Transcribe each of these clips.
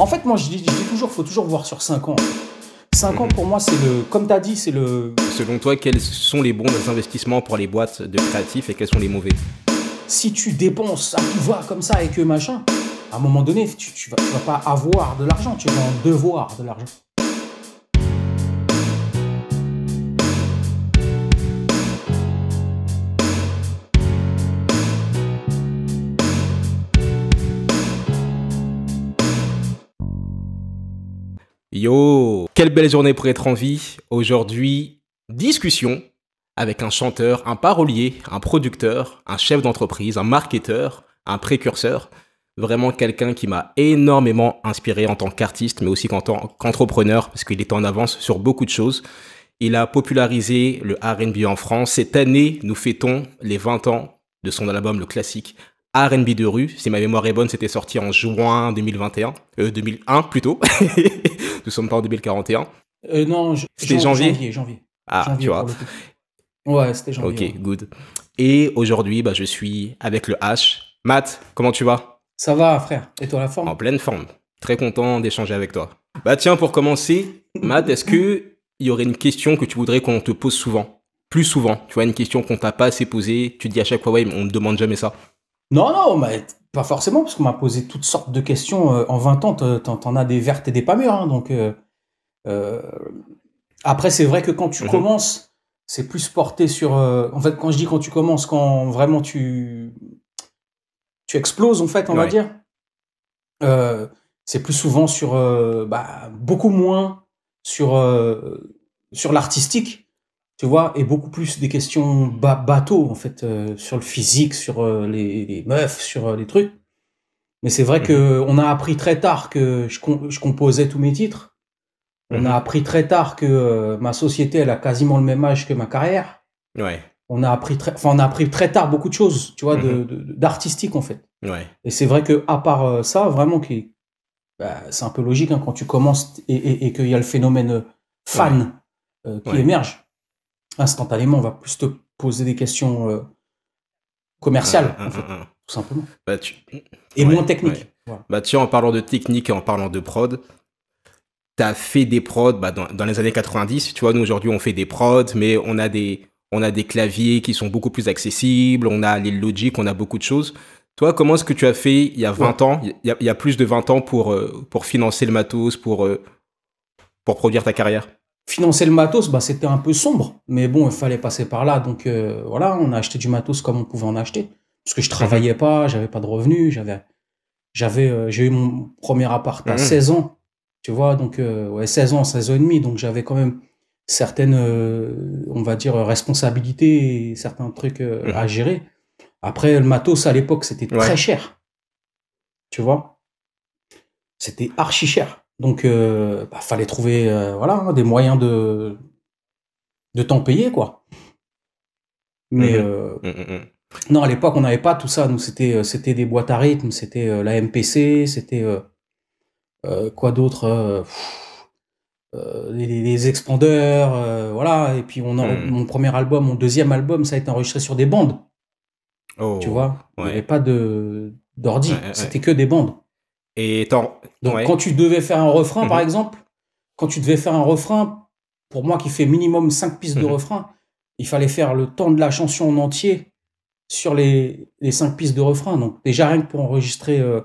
En fait, moi, je dis, je dis toujours, faut toujours voir sur 5 ans. 5 ans, pour moi, c'est le. Comme tu as dit, c'est le. Selon toi, quels sont les bons investissements pour les boîtes de créatifs et quels sont les mauvais? Si tu dépenses à tout va comme ça et que machin, à un moment donné, tu, tu, vas, tu vas pas avoir de l'argent, tu vas en devoir de l'argent. Yo, quelle belle journée pour être en vie. Aujourd'hui, discussion avec un chanteur, un parolier, un producteur, un chef d'entreprise, un marketeur, un précurseur. Vraiment quelqu'un qui m'a énormément inspiré en tant qu'artiste, mais aussi en tant qu'entrepreneur, parce qu'il est en avance sur beaucoup de choses. Il a popularisé le RB en France. Cette année, nous fêtons les 20 ans de son album, le classique R&B de rue. Si ma mémoire est bonne, c'était sorti en juin 2021, euh, 2001 plutôt. Nous sommes pas en 2041. Euh, non, c'était janvier. janvier. janvier. Ah, Janvier, tu vois. Ouais, c'était janvier. Ok, ouais. good. Et aujourd'hui, bah, je suis avec le H. Matt, comment tu vas? Ça va, frère. Et toi, la forme? En pleine forme. Très content d'échanger avec toi. Bah tiens, pour commencer, Matt, est-ce que il y aurait une question que tu voudrais qu'on te pose souvent? Plus souvent, tu vois, une question qu'on t'a pas assez posée, tu te dis à chaque fois, ouais, mais on ne demande jamais ça. Non, non, mais pas forcément, parce qu'on m'a posé toutes sortes de questions. euh, en 20 ans, t'en- t'en t'en as des vertes et des pas mûres. hein, donc, euh, euh, après, c'est vrai que quand tu Mhm. commences, c'est plus porté sur. euh, en fait, quand je dis quand tu commences, quand vraiment tu, tu exploses, en fait, on va Ouais. dire, euh, c'est plus souvent sur. euh, bah, beaucoup moins sur, euh, sur l'artistique tu vois, et beaucoup plus des questions ba bateau, en fait, euh, sur le physique, sur euh, les, les meufs, sur euh, les trucs. Mais c'est vrai Mhm. que on a appris très tard que je, com- je composais tous mes titres. On Mhm. a appris très tard que ma société, elle a quasiment le même âge que ma carrière. Ouais, On a appris très, enfin, on a appris très tard beaucoup de choses, tu vois, de- d'artistique, en fait. ouais. Et c'est vrai que à part ça, vraiment, qui, bah, c'est un peu logique hein, quand tu commences et, et, et qu'il y a le phénomène fan qui Ouais. émerge. Instantanément, on va plus te poser des questions euh, commerciales, fait, tout simplement, Bah, tu- et Ouais, moins techniques. ouais. Voilà. Bah tiens, en parlant de technique et en parlant de prod, t'as fait des prods bah, dans, dans les années 90. Tu vois, nous aujourd'hui on fait des prods, mais on a des, on a des claviers qui sont beaucoup plus accessibles, on a les Logic, on a beaucoup de choses. Toi, comment est-ce que tu as fait il y a 20 ans, il y a, il y a plus de 20 ans pour, euh, pour financer le matos, pour, euh, pour produire ta carrière? Financer le matos, bah, c'était un peu sombre, mais bon, il fallait passer par là. Donc euh, voilà, on a acheté du matos comme on pouvait en acheter. Parce que je travaillais pas, j'avais pas de revenus, j'avais, j'avais, euh, j'ai eu mon premier appart à Mhm. 16 ans, tu vois, donc euh, ouais, 16 ans, 16 ans et demi, donc j'avais quand même certaines, on va dire, responsabilités et certains trucs Mhm. à gérer. Après, le matos à l'époque, c'était Ouais. très cher, tu vois, c'était archi cher. Donc, euh, bah, fallait trouver, euh, voilà, hein, des moyens de de t'en payer, quoi. Mais Mhm. euh, hum, hum. non, à l'époque, on n'avait pas tout ça. Nous, c'était, euh, c'était des boîtes à rythme, c'était la MPC, c'était quoi d'autre les, expandeurs, voilà. Et puis, on a, mon premier album, mon deuxième album, ça a été enregistré sur des bandes, Oh. tu vois. Il n'y avait pas de d'ordi, Ouais, ouais, c'était que des bandes. Et t'en- Donc, ouais. quand tu devais faire un refrain, par Mhm. exemple, quand tu devais faire un refrain, pour moi qui fait minimum 5 pistes de Mhm. refrain, il fallait faire le temps de la chanson en entier sur les, les 5 pistes de refrain. Donc, déjà, rien que pour enregistrer euh,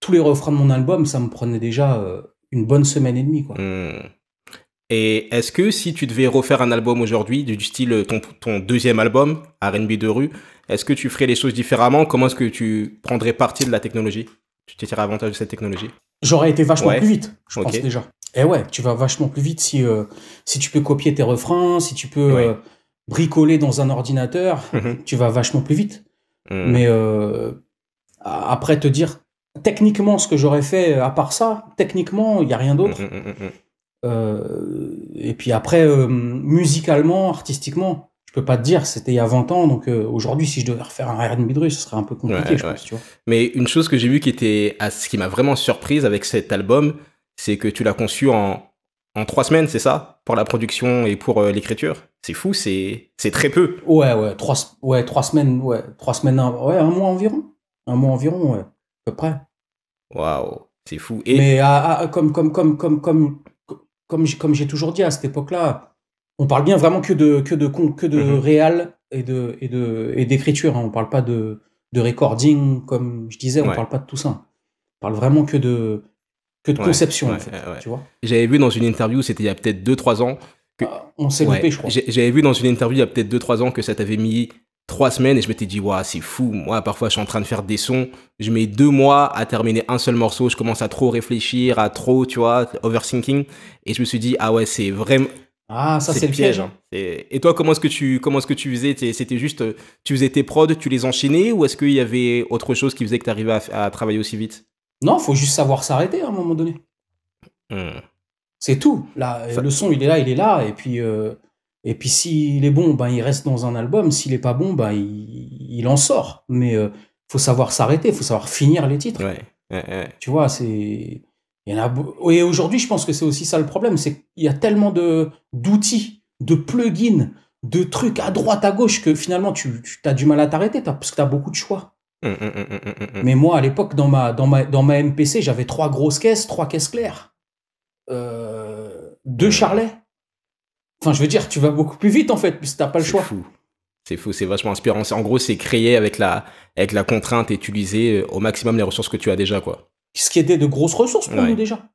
tous les refrains de mon album, ça me prenait déjà euh, une bonne semaine et demie. Quoi. Hmm. Et est-ce que si tu devais refaire un album aujourd'hui, du style euh, ton, ton deuxième album, RB de rue, est-ce que tu ferais les choses différemment? Comment est-ce que tu prendrais parti de la technologie? Tu te tirerais avantage de cette technologie J'aurais été vachement Ouais. plus vite, je pense déjà. Et ouais, tu vas vachement plus vite si, euh, si tu peux copier tes refrains, si tu peux Ouais. euh, bricoler dans un ordinateur, Mhm. tu vas vachement plus vite. Hmm. Mais euh, après te dire techniquement ce que j'aurais fait à part ça, techniquement il y a rien d'autre. Hmm. Euh, et puis après musicalement, artistiquement, je peux pas te dire. C'était il y a 20 ans, donc euh, aujourd'hui si je devais refaire un R&B de rue, ce serait un peu compliqué, Ouais, je ouais. pense. Tu vois. Mais une chose que j'ai vue qui était, à ce qui m'a vraiment surprise avec cet album, c'est que tu l'as conçu en, en trois semaines, c'est ça? Pour la production et pour euh, l'écriture? C'est fou, c'est c'est très peu. Ouais, ouais, trois, ouais, trois semaines, ouais, trois semaines, un, ouais, un mois environ, un mois environ, ouais, à peu près. Waouh C'est fou. Et... Mais à, comme, comme, comme, comme, comme, comme, comme j'ai toujours dit à cette époque-là, on parle bien vraiment que de, que de, que de mhm. réel et de, et de, et d'écriture. Hein. On parle pas de, de recording, comme je disais, on parle pas de tout ça. On parle vraiment que de, que de conception, en fait, tu vois. J'avais vu dans une interview, c'était il y a peut-être 2-3 ans. Que... Ah, on s'est loupé, je crois. J'avais vu dans une interview il y a peut-être 2-3 ans que ça t'avait mis trois semaines et je m'étais dit, waouh, c'est fou. Moi, parfois, je suis en train de faire des sons. Je mets deux mois à terminer un seul morceau. Je commence à trop réfléchir, à trop, tu vois, overthinking. Et je me suis dit, ah ouais, c'est vraiment. Ah, ça, c'est le piège. Hein. Et, toi, comment est-ce que tu, comment est-ce que tu faisais C'était juste, tu faisais tes prods, tu les enchaînais ou est-ce qu'il y avait autre chose qui faisait que tu arrivais à, travailler aussi vite? Non, faut juste savoir s'arrêter à un moment donné. Hmm. C'est tout. Là, le son, il est là, il est là. Et puis, euh, et puis s'il est bon, ben, il reste dans un album. S'il est pas bon, ben, il, en sort. Mais euh, faut savoir s'arrêter, il faut savoir finir les titres. Tu vois, c'est. Il y en a... Et aujourd'hui, je pense que c'est aussi ça le problème, c'est qu'il y a tellement de d'outils, de plugins, de trucs à droite, à gauche, que finalement, tu, tu as du mal à t'arrêter parce que tu as beaucoup de choix. Hum, hum, hum, Mais moi, à l'époque, dans ma, dans, ma, dans ma MPC, j'avais trois grosses caisses, trois caisses claires, euh, deux charlets. Enfin, je veux dire, tu vas beaucoup plus vite en fait, puisque t'as pas le choix. Fou. C'est fou, c'est vachement inspirant. En gros, c'est créer avec la, avec la contrainte et utiliser euh, au maximum les ressources que tu as déjà, quoi. Ce qui était de grosses ressources pour nous déjà.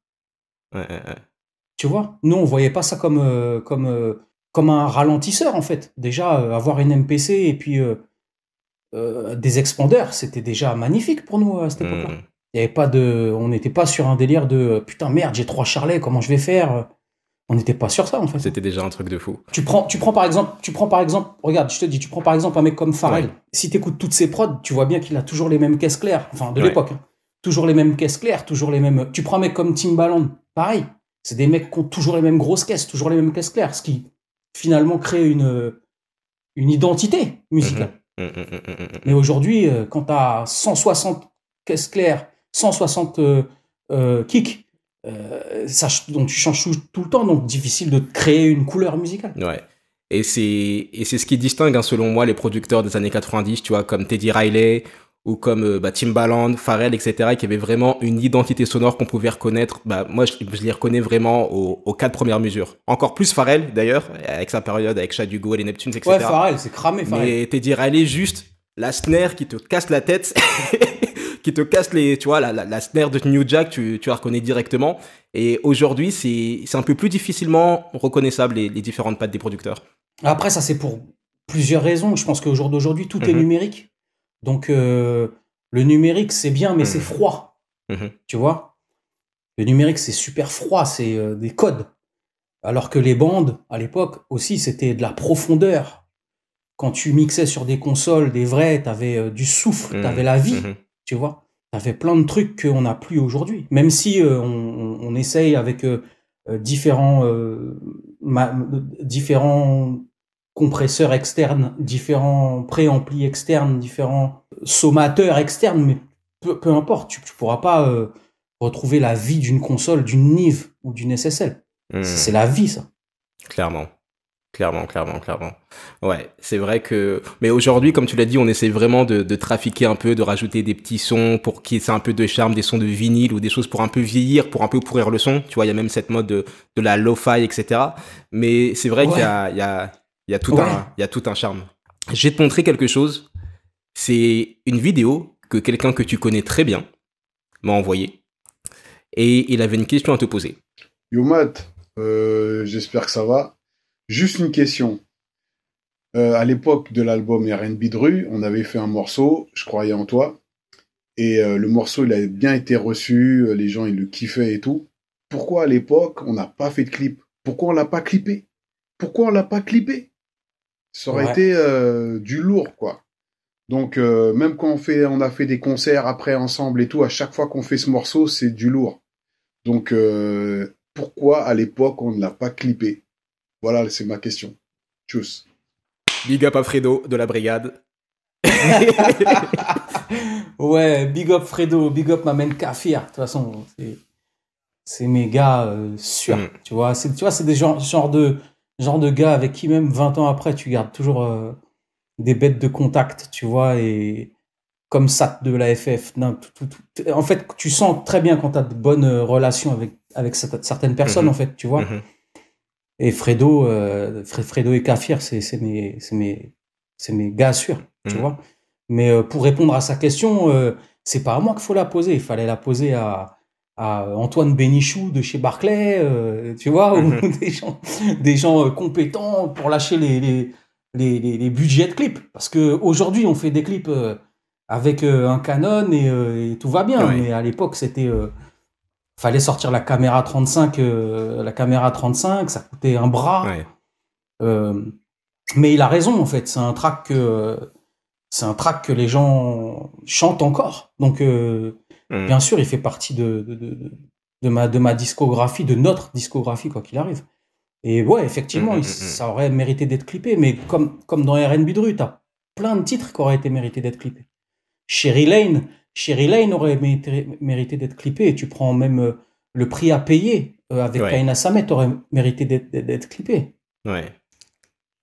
tu vois, nous on voyait pas ça comme, euh, comme, euh, comme un ralentisseur en fait. Déjà, avoir une MPC et puis des expandeurs, c'était déjà magnifique pour nous à cette époque-là. Hmm. Il y avait pas de, on n'était pas sur un délire de putain merde, j'ai trois charlets, comment je vais faire on n'était pas sur ça en fait. C'était déjà un truc de fou. Tu prends, tu prends par exemple, tu prends par exemple, regarde, je te dis, tu prends par exemple un mec comme Pharrell. Si tu écoutes toutes ses prods, tu vois bien qu'il a toujours les mêmes caisses claires, enfin de l'époque, hein. Toujours les mêmes caisses claires, toujours les mêmes. Tu prends un mec comme Timbaland, pareil. C'est des mecs qui ont toujours les mêmes grosses caisses, toujours les mêmes caisses claires, ce qui finalement crée une une identité musicale. Mmh, mmh, mmh, Mais aujourd'hui, euh, quand tu as 160 caisses claires, 160 euh, euh, kicks euh, ça, donc tu changes tout, le temps, donc difficile de créer une couleur musicale. Ouais. Et c'est, et c'est ce qui distingue, hein, selon moi, les producteurs des années 90, tu vois, comme Teddy Riley ou comme euh, bah, Timbaland, Pharrell, etc., qui avaient vraiment une identité sonore qu'on pouvait reconnaître. Bah, moi, je, les reconnais vraiment aux, quatre premières mesures. Encore plus Pharrell, d'ailleurs, avec sa période avec Chad Hugo et les Neptunes, etc. Ouais, Pharrell, c'est cramé, Pharrell. Mais Teddy Riley, juste la snare qui te casse la tête qui te casse les, tu vois, la, la, snare de New Jack, tu, tu la reconnais directement. Et aujourd'hui, c'est, c'est un peu plus difficilement reconnaissable les, les différentes pattes des producteurs. Après, ça, c'est pour plusieurs raisons. Je pense qu'au jour d'aujourd'hui, tout est mhm. numérique. Donc, euh, le numérique, c'est bien, mais c'est mhm. froid. Mhm. Tu vois? Le numérique, c'est super froid, c'est euh, des codes. Alors que les bandes, à l'époque, aussi, c'était de la profondeur. Quand tu mixais sur des consoles, des vrais, t'avais euh, du souffle, t'avais la vie tu vois? Ça fait plein de trucs qu'on n'a plus aujourd'hui. Même si on, essaye avec différents, différents compresseurs externes, différents préamplis externes, différents sommateurs externes, mais peu, importe, tu, ne pourras pas retrouver la vie d'une console, d'une Nive ou d'une SSL. Hmm. C'est la vie, ça. Clairement. Clairement, clairement, clairement. Ouais, c'est vrai que. Mais aujourd'hui, comme tu l'as dit, on essaie vraiment de, de, trafiquer un peu, de rajouter des petits sons pour qu'il y ait un peu de charme, des sons de vinyle ou des choses pour un peu vieillir, pour un peu pourrir le son. Tu vois, il y a même cette mode de, de la lo-fi, etc. Mais c'est vrai qu'il y a, il y, a, il y, a tout un, il y a tout un charme. Je vais te montrer quelque chose. C'est une vidéo que quelqu'un que tu connais très bien m'a envoyé. Et il avait une question à te poser. Yo Matt, euh, j'espère que ça va. Juste une question. Euh, à l'époque de l'album R&B de rue, on avait fait un morceau, je croyais en toi, et euh, le morceau il a bien été reçu, les gens ils le kiffaient et tout. Pourquoi à l'époque on n'a pas fait de clip? Pourquoi on l'a pas clippé? Pourquoi on l'a pas clippé? Ça aurait été du lourd quoi. Donc même quand on fait, on a fait des concerts après ensemble et tout, à chaque fois qu'on fait ce morceau c'est du lourd. Donc pourquoi à l'époque on ne l'a pas clippé? Voilà, c'est ma question. Tchuss. Big up à Fredo de la brigade. ouais, big up Fredo, big up ma main Kafir. De toute façon, c'est mes gars euh, sûrs. Mm. Tu vois, c'est tu vois, c'est des genres, genre de genre de gars avec qui même 20 ans après tu gardes toujours euh, des bêtes de contact, tu vois et comme ça de la FF. En fait, tu sens très bien quand tu as de bonnes relations avec, avec certaines personnes, mhm. en fait, tu vois. Mhm. Et Fredo, euh, Fredo et Kafir, c'est mes, mes, mes gars sûrs, tu mhm. vois. Mais euh, pour répondre à sa question, euh, c'est pas à moi qu'il faut la poser. Il fallait la poser à, à Antoine Bénichou de chez Barclay, euh, tu vois, ou des gens, des gens compétents pour lâcher les, les, les, les, budgets de clips. Parce que aujourd'hui, on fait des clips avec un Canon et, tout va bien. Mais à l'époque, c'était fallait sortir la caméra 35, euh, la caméra 35, ça coûtait un bras. Euh, mais il a raison en fait, c'est un track que c'est un track que les gens chantent encore. Donc mm. bien sûr, il fait partie de, de, ma de ma discographie, de notre discographie quoi qu'il arrive. Et ouais, effectivement, mm, mm, ça aurait mérité d'être clippé, mais comme comme dans R&B Dru, t'as plein de titres qui auraient été mérités d'être clippés. Sherry Lane, Sherry Lane aurait mérité, d'être clippé. Tu prends même euh, le prix à payer euh, avec ouais. Kaina Samet aurait mérité d'être clippé. Ouais.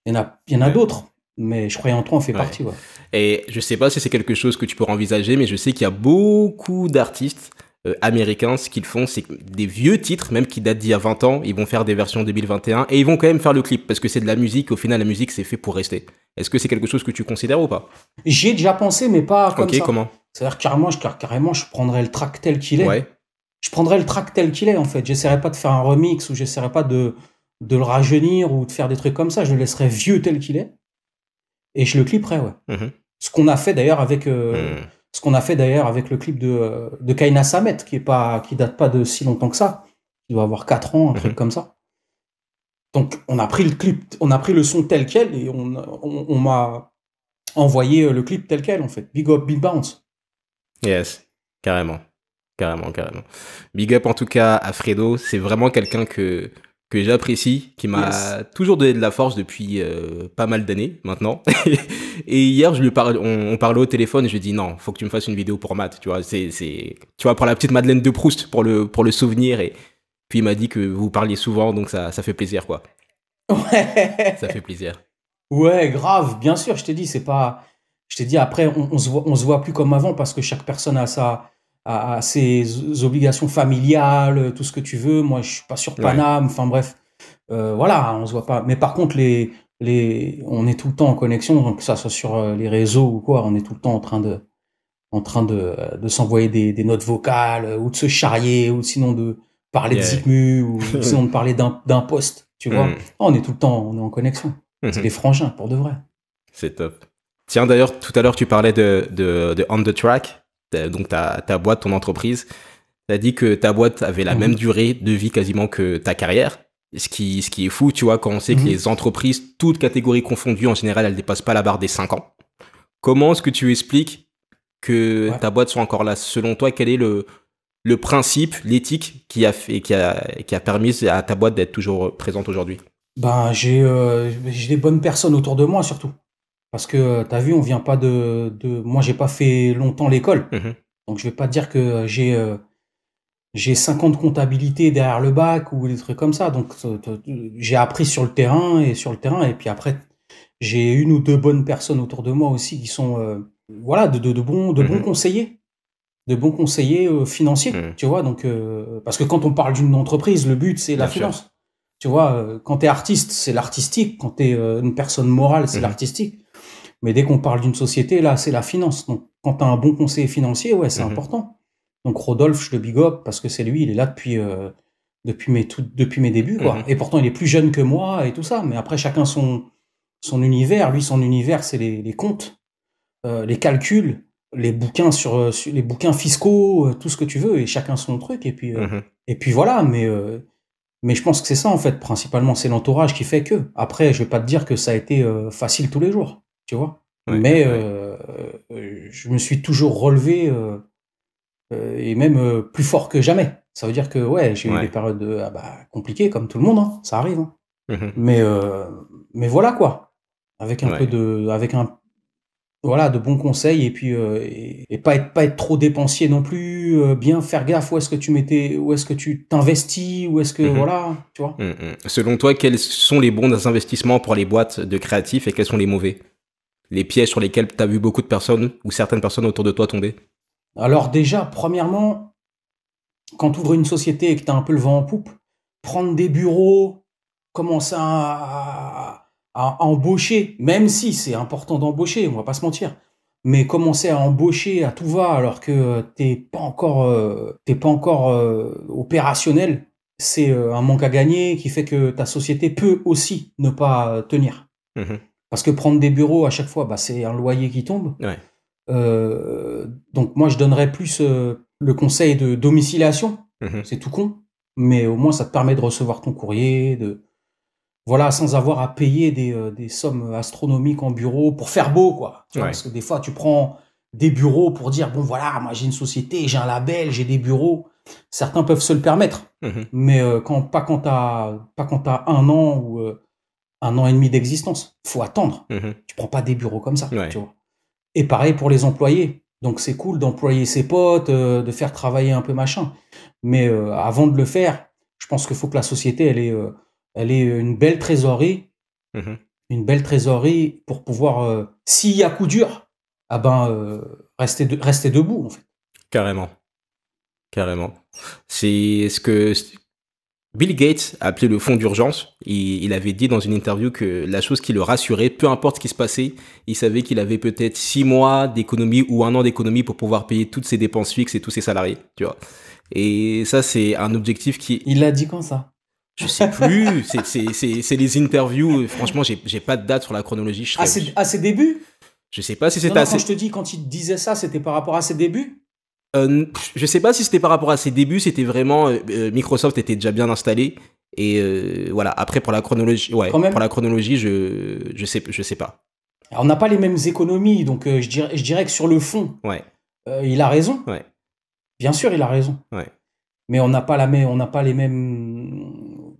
Il y en a, il y en a d'autres. Mais je croyais en toi, on fait partie. Ouais. Et je sais pas si c'est quelque chose que tu peux envisager, mais je sais qu'il y a beaucoup d'artistes euh, américains, ce qu'ils font, c'est des vieux titres, même qui datent d'il y a 20 ans, ils vont faire des versions 2021 et ils vont quand même faire le clip parce que c'est de la musique. Au final, la musique, c'est fait pour rester. Est-ce que c'est quelque chose que tu considères ou pas? J'y ai déjà pensé, mais pas comme Ok, comment? C'est-à-dire carrément, je, carrément, je prendrais le track tel qu'il est. Ouais. Je prendrais le track tel qu'il est, en fait. J'essaierais pas de faire un remix ou j'essaierais pas de, de le rajeunir ou de faire des trucs comme ça. Je le laisserais vieux tel qu'il est et je le clipperais, ouais. Mhm. Ce qu'on a fait d'ailleurs avec. Euh, mhm ce qu'on a fait d'ailleurs avec le clip de, de Kaina Samet, qui est pas, qui date pas de si longtemps que ça. Il doit avoir 4 ans, un truc mhm. comme ça. Donc, on a pris le clip, on a pris le son tel quel et on, on, m'a envoyé le clip tel quel, en fait. Big up, big bounce. Yes, carrément. Carrément, carrément. Big up en tout cas à Fredo. C'est vraiment quelqu'un que, que j'apprécie, qui m'a toujours donné de la force depuis euh, pas mal d'années maintenant. et hier, je lui parle, on, parlait au téléphone et je lui ai dit non, faut que tu me fasses une vidéo pour Matt, tu vois, c'est, c'est, tu vois, pour la petite Madeleine de Proust, pour le, pour le souvenir. Et puis il m'a dit que vous parliez souvent, donc ça, ça fait plaisir, quoi. Ouais. Ça fait plaisir. Ouais, grave, bien sûr, je t'ai dit, c'est pas, je t'ai dit après, on, on, se voit, on se voit plus comme avant parce que chaque personne a sa, à, ses obligations familiales, tout ce que tu veux. Moi, je suis pas sur Paname. Enfin bref, euh, voilà, on se voit pas. Mais par contre, les, les, on est tout le temps en connexion, donc que ça soit sur euh, les réseaux ou quoi, on est tout le temps en train de, en train de, de s'envoyer des, des, notes vocales ou de se charrier ou sinon de parler de Zikmu ou sinon de parler d'un poste, tu vois. Mm. on est tout le temps, on est en connexion. Mm-hmm. C'est les frangins pour de vrai. C'est top. Tiens, d'ailleurs, tout à l'heure, tu parlais de, de, de On the Track donc ta, ta boîte, ton entreprise, tu as dit que ta boîte avait la mhm. même durée de vie quasiment que ta carrière. Ce qui, ce qui est fou, tu vois, quand on sait que mhm. les entreprises, toutes catégories confondues, en général, elles dépassent pas la barre des 5 ans. Comment est-ce que tu expliques que ta boîte soit encore là? Selon toi, quel est le, le principe, l'éthique qui a fait, qui a, qui a permis à ta boîte d'être toujours présente aujourd'hui? Ben, j'ai euh, j'ai des bonnes personnes autour de moi surtout. Parce que tu as vu, on vient pas de, de... moi j'ai pas fait longtemps l'école. Mhm. Donc je vais pas dire que j'ai euh, j'ai 50 comptabilités derrière le bac ou des trucs comme ça. Donc j'ai appris sur le terrain et sur le terrain et puis après j'ai une ou deux bonnes personnes autour de moi aussi qui sont euh, voilà de, de, bons de bons mhm. conseillers de bons conseillers euh, financiers, mhm. tu vois. Donc parce que quand on parle d'une entreprise, le but c'est la finance. Tu vois, quand tu es artiste, c'est l'artistique, quand tu es une personne morale, c'est l'artistique. Mais dès qu'on parle d'une société, là, c'est la finance. Donc, quand tu as un bon conseiller financier, ouais, c'est mhm. important. Donc, Rodolphe, je le big up parce que c'est lui, il est là depuis, euh, depuis, mes, tout, depuis mes débuts. Quoi. Mhm. Et pourtant, il est plus jeune que moi et tout ça. Mais après, chacun son, son univers. Lui, son univers, c'est les, les, comptes, euh, les calculs, les bouquins, sur, euh, les bouquins fiscaux, tout ce que tu veux. Et chacun son truc. Et puis, mhm. et puis voilà. Mais, mais je pense que c'est ça, en fait. Principalement, c'est l'entourage qui fait que. Après, je vais pas te dire que ça a été facile tous les jours tu vois? Mais euh, euh, je me suis toujours relevé euh, et même plus fort que jamais. Ça veut dire que ouais, j'ai eu des périodes ah bah, compliquées comme tout le monde, hein, ça arrive. Hein. Mmh mais mais voilà quoi, avec un peu de, avec un voilà de bons conseils et puis et, pas être pas être trop dépensier non plus, bien faire gaffe où est-ce que tu mettais, où est-ce que tu t'investis, où est-ce que mmh voilà, tu vois. Mmh Selon toi, quels sont les bons investissements pour les boîtes de créatifs et quels sont les mauvais? Les pièges sur lesquels tu as vu beaucoup de personnes ou certaines personnes autour de toi tomber Alors déjà, premièrement, quand tu ouvres une société et que tu as un peu le vent en poupe, prendre des bureaux, commencer à, à embaucher, même si c'est important d'embaucher, on va pas se mentir, mais commencer à embaucher à tout va alors que t'es pas encore euh, t'es pas encore euh, opérationnel, c'est euh, un manque à gagner qui fait que ta société peut aussi ne pas tenir. Mhm. Parce que prendre des bureaux à chaque fois, bah, c'est un loyer qui tombe. Ouais. Euh, donc moi, je donnerais plus euh, le conseil de domiciliation. Mhm. C'est tout con, mais au moins ça te permet de recevoir ton courrier, de voilà, sans avoir à payer des, euh, des sommes astronomiques en bureau pour faire beau, quoi. Tu vois. Parce que des fois, tu prends des bureaux pour dire bon voilà, moi j'ai une société, j'ai un label, j'ai des bureaux. Certains peuvent se le permettre, Mhm. mais quand pas quand t'as pas quand t'as un an ou un an et demi d'existence, faut attendre. Mhm. Tu prends pas des bureaux comme ça, Ouais. tu vois. Et pareil pour les employés. Donc c'est cool d'employer ses potes, euh, de faire travailler un peu machin. Mais euh, avant de le faire, je pense qu'il faut que la société elle ait, euh, elle ait une belle trésorerie, Mhm. une belle trésorerie pour pouvoir, s'il y a coup dur, ah ben rester de- rester debout en fait. Carrément. Carrément. C'est ce que Bill Gates a appelé le fonds d'urgence. Il, il avait dit dans une interview que la chose qui le rassurait, peu importe ce qui se passait, il savait qu'il avait peut-être six mois d'économie ou un an d'économie pour pouvoir payer toutes ses dépenses fixes et tous ses salariés, tu vois. Et ça, c'est un objectif qui, Il l'a dit quand ça? Je sais plus, c'est- les interviews. Franchement, j'ai pas de date sur la chronologie. Je, à ses, à ses débuts? Je sais pas si c'était assez. Quand je te dis, quand il disait ça, c'était par rapport à ses débuts? Euh, je sais pas si c'était par rapport à ses débuts, c'était vraiment euh, euh, Microsoft était déjà bien installé et euh, voilà. Après pour la chronologie, ouais, pour la chronologie, je je sais je sais pas. Alors, on n'a pas les mêmes économies, donc je, dirais, je dirais que sur le fond, Ouais, il a raison. Ouais. Bien sûr, il a raison. Ouais. Mais on n'a pas la même, on n'a pas les mêmes.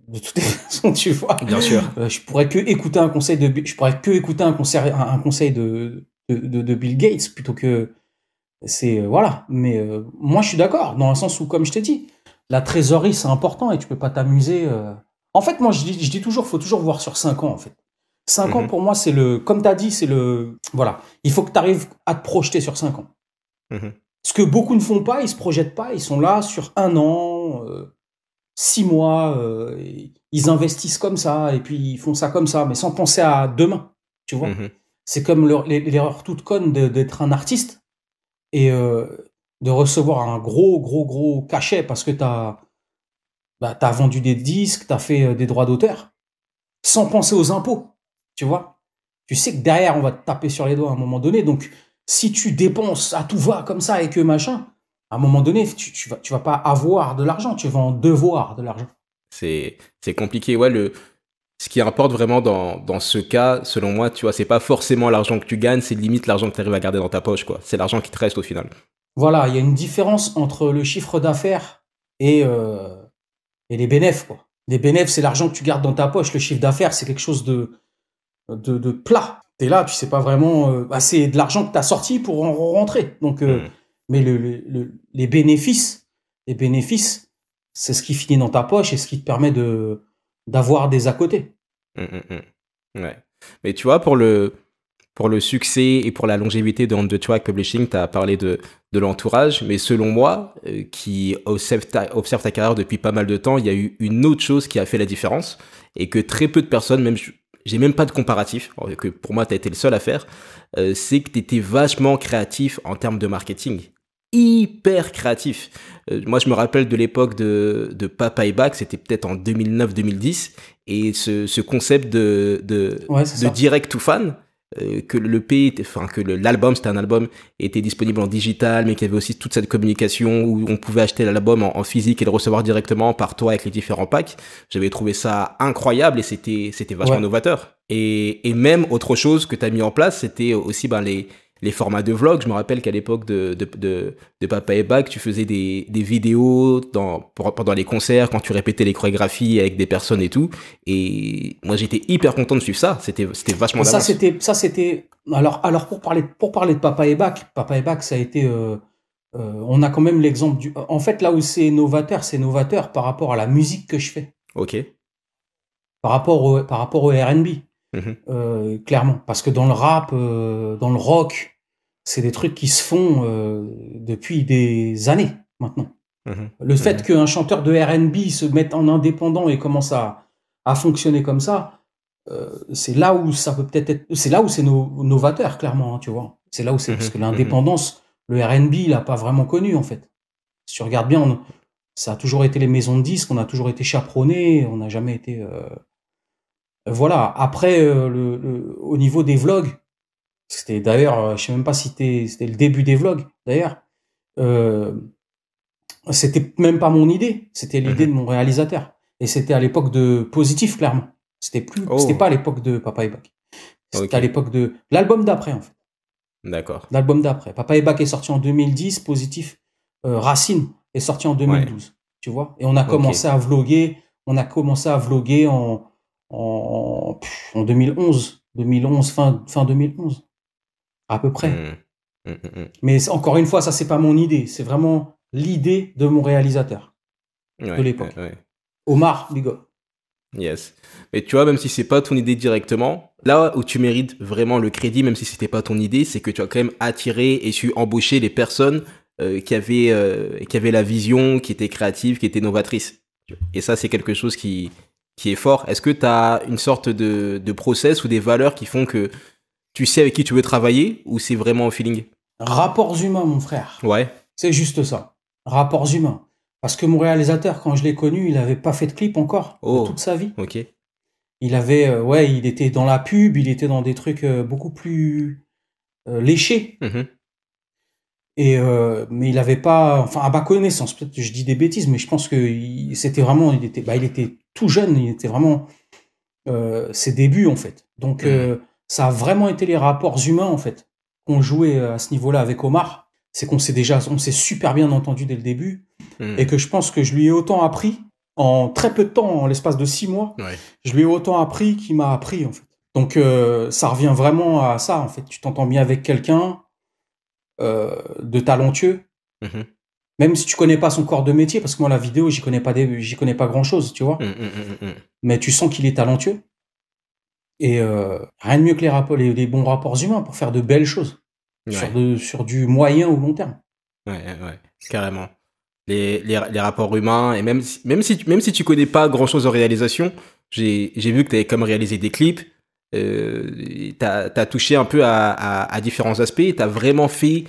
De toutes les façons, tu vois. bien sûr. Je pourrais que écouter un conseil de, je pourrais que écouter un conseil, un, un conseil de, de, de- de Bill Gates plutôt que c'est euh, voilà. Mais euh, moi, je suis d'accord dans le sens où, comme je t'ai dit, la trésorerie c'est important et tu peux pas t'amuser. euh. En fait, moi, je dis, je dis toujours, faut toujours voir sur 5 ans en fait. 5 ans Mhm. pour moi, c'est le, comme tu as dit, c'est le, voilà. Il faut que tu arrives à te projeter sur 5 ans. Mhm. Ce que beaucoup ne font pas, ils se projettent pas, ils sont là sur un an, euh, six mois, euh, et ils investissent comme ça, et puis ils font ça comme ça, mais sans penser à demain, tu vois. Mhm. C'est comme l'erreur toute conne d'être un artiste et euh, de recevoir un gros, gros, gros cachet parce que tu as, bah, vendu des disques, tu as fait euh, des droits d'auteur, sans penser aux impôts, tu vois? Tu sais que derrière, on va te taper sur les doigts à un moment donné, donc si tu dépenses à tout va comme ça et que machin, à un moment donné, tu, vas, pas avoir de l'argent, tu vas en devoir de l'argent. C'est c'est compliqué. Ouais, le ce qui importe vraiment dans, dans ce cas, selon moi, tu vois, c'est pas forcément l'argent que tu gagnes, c'est limite l'argent que tu arrives à garder dans ta poche, quoi. C'est l'argent qui te reste au final. Voilà, il y a une différence entre le chiffre d'affaires et, euh, et les bénéfices. Quoi. Les bénéfices, c'est l'argent que tu gardes dans ta poche. Le chiffre d'affaires, c'est quelque chose de, de, de plat. Tu es là, tu sais pas vraiment. euh, bah, c'est de l'argent que tu as sorti pour en rentrer. Donc, euh, Mhm. Mais le, le- le- les bénéfices, les bénéfices, c'est ce qui finit dans ta poche et ce qui te permet de d'avoir des à côté. Mm, mm, mm. Ouais. Mais tu vois, pour le, pour le succès et pour la longévité de On The Track Publishing, tu as parlé de, de l'entourage, mais selon moi, euh, qui observe ta, observe ta carrière depuis pas mal de temps, il y a eu une autre chose qui a fait la différence et que très peu de personnes, même j'ai même pas de comparatif, que pour moi tu as été le seul à faire, euh, c'est que tu étais vachement créatif en termes de marketing. Hyper créatif. Euh, moi, je me rappelle de l'époque de, de Papa et Bac, c'était peut-être en 2009-2010, et ce, ce concept de, de, Ouais, direct to fan, euh, que le P, enfin que l'album, c'était un album, était disponible en digital, mais qu'il y avait aussi toute cette communication où on pouvait acheter l'album en, en physique et le recevoir directement par toi avec les différents packs. J'avais trouvé ça incroyable et c'était c'était vachement Ouais. novateur. Et, et même autre chose que tu as mis en place, c'était aussi ben, les les formats de vlog. Je me rappelle qu'à l'époque de, de, de, de Papa et Bac, tu faisais des, des vidéos dans, pendant les concerts, quand tu répétais les chorégraphies avec des personnes et tout. Et moi, j'étais hyper content de suivre ça. C'était c'était vachement ça c'était ça c'était alors alors pour parler pour parler de Papa et Bac, Papa et Bac ça a été euh, euh, on a quand même l'exemple du en fait là où c'est novateur, c'est novateur par rapport à la musique que je fais, Ok. par rapport au par rapport au R&B. Mhm. Euh, clairement. Parce que dans le rap, euh, dans le rock, c'est des trucs qui se font euh, depuis des années maintenant. Mhm. Le fait qu'un chanteur de R&B se mette en indépendant et commence à, à fonctionner comme ça, euh, c'est là où ça peut peut-être être, c'est là où c'est no- novateur, clairement, hein, tu vois. C'est là où c'est, Mhm. parce que l'indépendance, le R&B, il a pas vraiment connu, en fait. Si tu regardes bien, on- ça a toujours été les maisons de disques, on a toujours été chaperonnés, on n'a jamais été, euh, voilà. Après, euh, le, le- au niveau des vlogs, c'était d'ailleurs, euh, je sais même pas si c'était, le début des vlogs, d'ailleurs. Euh, c'était même pas mon idée, c'était l'idée Mhm. de mon réalisateur. Et c'était à l'époque de Positif, clairement. C'était plus, Oh. c'était pas à l'époque de Papa et Bac. C'était à l'époque de l'album d'après, en fait. D'accord. L'album d'après. Papa et Bac est sorti en 2010, Positif, euh, Racine est sorti en 2012. Tu vois? Et on a commencé à vloguer, on a commencé à vloguer en, en, pff, en 2011. 2011, fin, fin 2011. À peu près. Mhm. Mhm, mhm. Mais encore une fois, ça, c'est pas mon idée. C'est vraiment l'idée de mon réalisateur. Ouais, De l'époque. ouais, ouais. Omar, big up. Yes. Mais tu vois, même si c'est pas ton idée directement, là où tu mérites vraiment le crédit, même si c'était pas ton idée, c'est que tu as quand même attiré et su embaucher les personnes euh, qui avaient euh, qui avaient la vision, qui étaient créatives, qui étaient novatrices. Et ça, c'est quelque chose qui qui est fort. Est-ce que tu as une sorte de, de process ou des valeurs qui font que tu sais avec qui tu veux travailler ou c'est vraiment au feeling? Rapports humains, mon frère. Ouais. C'est juste ça. Rapports humains. Parce que mon réalisateur, quand je l'ai connu, il n'avait pas fait de clip encore Oh. toute sa vie. Ok. Il avait, euh, ouais, il était dans la pub, il était dans des trucs euh, beaucoup plus euh, léchés. Mhm. Et euh, mais il avait pas, enfin à ma connaissance, peut-être je dis des bêtises, mais je pense que c'était vraiment, il était, bah, il était tout jeune, il était vraiment euh, ses débuts en fait. Donc Mhm. euh, ça a vraiment été les rapports humains en fait qu'on jouait à ce niveau-là avec Omar. C'est qu'on s'est déjà, on s'est super bien entendu dès le début Mhm. et que je pense que je lui ai autant appris en très peu de temps, en l'espace de six mois, Ouais. je lui ai autant appris qu'il m'a appris en fait. Donc euh, ça revient vraiment à ça en fait. Tu t'entends bien avec quelqu'un euh, de talentueux, Mhm. Même si tu connais pas son corps de métier, parce que moi la vidéo j'y connais pas des, j'y connais pas grand chose, tu vois. Mhm, mhm, mhm. Mais tu sens qu'il est talentueux. Et euh, rien de mieux que les, rapports, les, les bons rapports humains pour faire de belles choses Ouais. sur, de, sur du moyen ou long terme. Ouais, ouais, carrément. Les, les, les rapports humains, et même si, même si, tu- même si tu connais pas grand chose en réalisation, j'ai j'ai vu que tu avais comme réalisé des clips, euh, tu as, touché un peu à, à, à différents aspects, tu as vraiment fait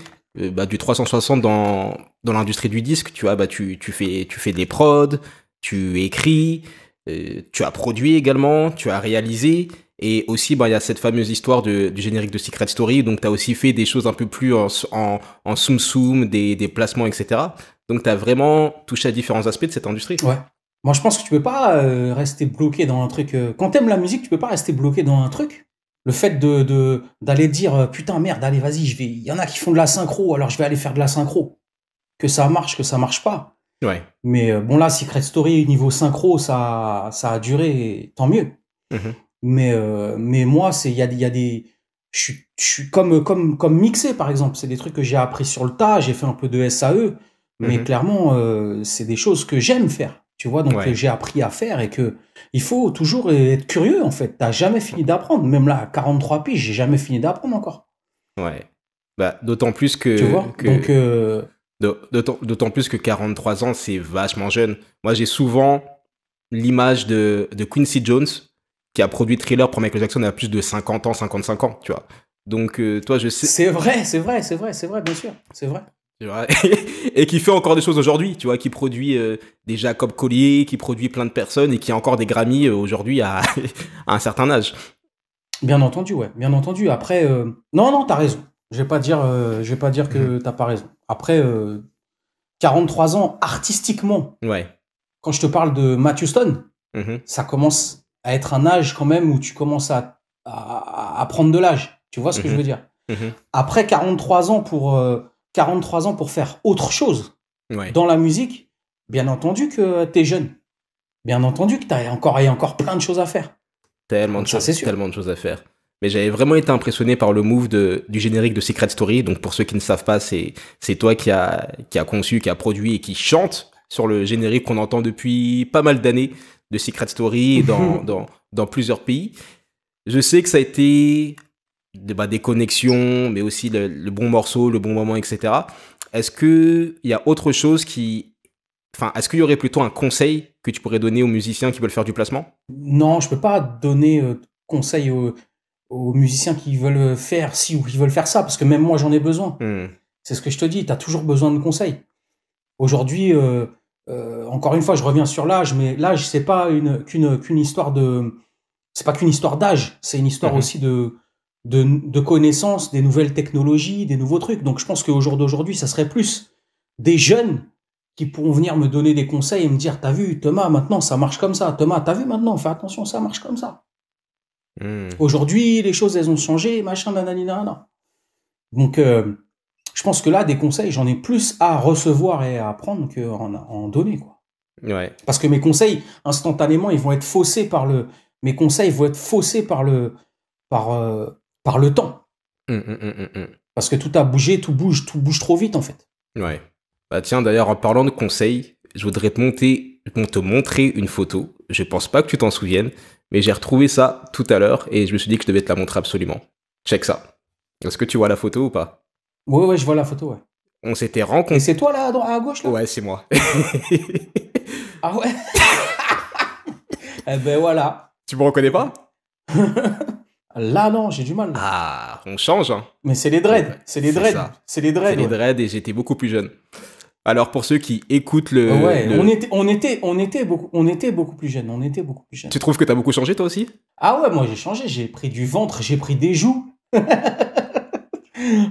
bah, du 360 dans, dans l'industrie du disque, tu vois, bah, tu, tu, fais, tu fais des prods, tu écris, euh, tu as produit également, tu as réalisé, et aussi, bah, il y a cette fameuse histoire de, du générique de Secret Story, donc tu as aussi fait des choses un peu plus en, en, en soum soum, des, des placements, etc. Donc tu as vraiment touché à différents aspects de cette industrie. Ouais. Moi, je pense que tu peux pas euh, rester bloqué dans un truc. euh, Quand t'aimes la musique, tu peux pas rester bloqué dans un truc. Le fait de d'aller dire euh, putain merde, allez vas-y, je vais. Il y en a qui font de la synchro, alors je vais aller faire de la synchro. Que ça marche, que ça marche pas. Ouais. Mais euh, bon là, Secret Story niveau synchro, ça ça a duré, tant mieux. Mhm. Mais euh, mais moi, c'est il y a, y a des je suis comme comme comme mixé par exemple. C'est des trucs que j'ai appris sur le tas. J'ai fait un peu de SAE, mais Mhm. clairement, euh, c'est des choses que j'aime faire. Tu vois, donc Ouais. j'ai appris à faire et que il faut toujours être curieux en fait. T'as jamais fini d'apprendre. Même là, à 43 piges, j'ai jamais fini d'apprendre encore. Ouais. Bah, d'autant plus que. tu vois? que- Donc euh, d'au- D'autant d'autant plus que 43 ans, c'est vachement jeune. Moi, j'ai souvent l'image de, de Quincy Jones, qui a produit Thriller pour Michael Jackson à plus de 50 ans, 55 ans, tu vois. Donc, euh, toi, je sais. c'est vrai, c'est vrai, c'est vrai, c'est vrai, bien sûr, c'est vrai. Tu vois, et qui fait encore des choses aujourd'hui, tu vois, qui produit euh, des Jacob Collier, qui produit plein de personnes et qui a encore des Grammy euh, aujourd'hui à, à un certain âge. Bien entendu, ouais, bien entendu. Après, euh, non, non, t'as raison. Je vais pas dire, je vais pas dire que t'as pas raison. Après, euh, 43 ans artistiquement, Ouais. quand je te parle de Matthew Stone, Mhm. ça commence à être un âge quand même où tu commences à, à, à prendre de l'âge. Tu vois ce que Mhm. je veux dire? Mhm. Après 43 ans pour 43 ans pour faire autre chose Ouais. dans la musique, bien entendu que t'es jeune. Bien entendu que t'as encore, il y a encore plein de choses à faire. Tellement de, choses, c'est sûr. tellement de choses à faire. Mais j'avais vraiment été impressionné par le move de, du générique de Secret Story. Donc pour ceux qui ne savent pas, c'est c'est toi qui a qui a conçu, qui a produit et qui chante sur le générique qu'on entend depuis pas mal d'années de Secret Story dans, dans, dans plusieurs pays. Je sais que ça a été bah, des connexions, mais aussi le, bon morceau, le bon moment, etc. Est-ce qu'il y a autre chose qui... Enfin, est-ce qu'il y aurait plutôt un conseil que tu pourrais donner aux musiciens qui veulent faire du placement? Non, je peux pas donner euh, conseil aux, musiciens qui veulent faire ci ou qui veulent faire ça, parce que même moi, j'en ai besoin. Hmm. C'est ce que je te dis, tu as toujours besoin de conseils. Aujourd'hui, euh, euh, encore une fois, je reviens sur l'âge, mais l'âge, c'est pas une qu'une histoire de, c'est pas qu'une histoire d'âge, c'est une histoire mhm. aussi de, de, de connaissances, des nouvelles technologies, des nouveaux trucs. Donc, je pense qu'au jour d'aujourd'hui, ça serait plus des jeunes qui pourront venir me donner des conseils et me dire, t'as vu, Thomas, maintenant, ça marche comme ça. Thomas, t'as vu maintenant, fais attention, ça marche comme ça. Hmm. Aujourd'hui, les choses, elles ont changé, machin, nanana. Donc, euh, je pense que là, des conseils, j'en ai plus à recevoir et à apprendre qu'en en donner, quoi. Ouais. Parce que mes conseils, instantanément, ils vont être faussés par le, mes conseils vont être faussés par le, par, euh, par le temps. Hum, hum, hum, Parce que tout a bougé, tout bouge, tout bouge trop vite, en fait. Ouais. Bah tiens, d'ailleurs, en parlant de conseils, je voudrais te, monter, te montrer une photo. Je pense pas que tu t'en souviennes, mais j'ai retrouvé ça tout à l'heure et je me suis dit que je devais te la montrer absolument. Check ça. Est-ce que tu vois la photo ou pas? Ouais, ouais, je vois la photo, ouais. On s'était rencontrés. Et c'est toi là, à gauche là? Ouais, c'est moi. ah ouais? Eh ben voilà. Tu me reconnais pas? Là, non, j'ai du mal. Ah, on change. Hein. Mais c'est les dreads. C'est les dreads. C'est les dreads. C'est les dreads et j'étais beaucoup plus jeune. Alors pour ceux qui écoutent le, ouais, on était, on était, on était beaucoup, on était beaucoup plus jeunes. On était beaucoup plus jeunes. Tu trouves que t'as beaucoup changé toi aussi? Ah ouais, moi j'ai changé. J'ai pris du ventre, j'ai pris des joues.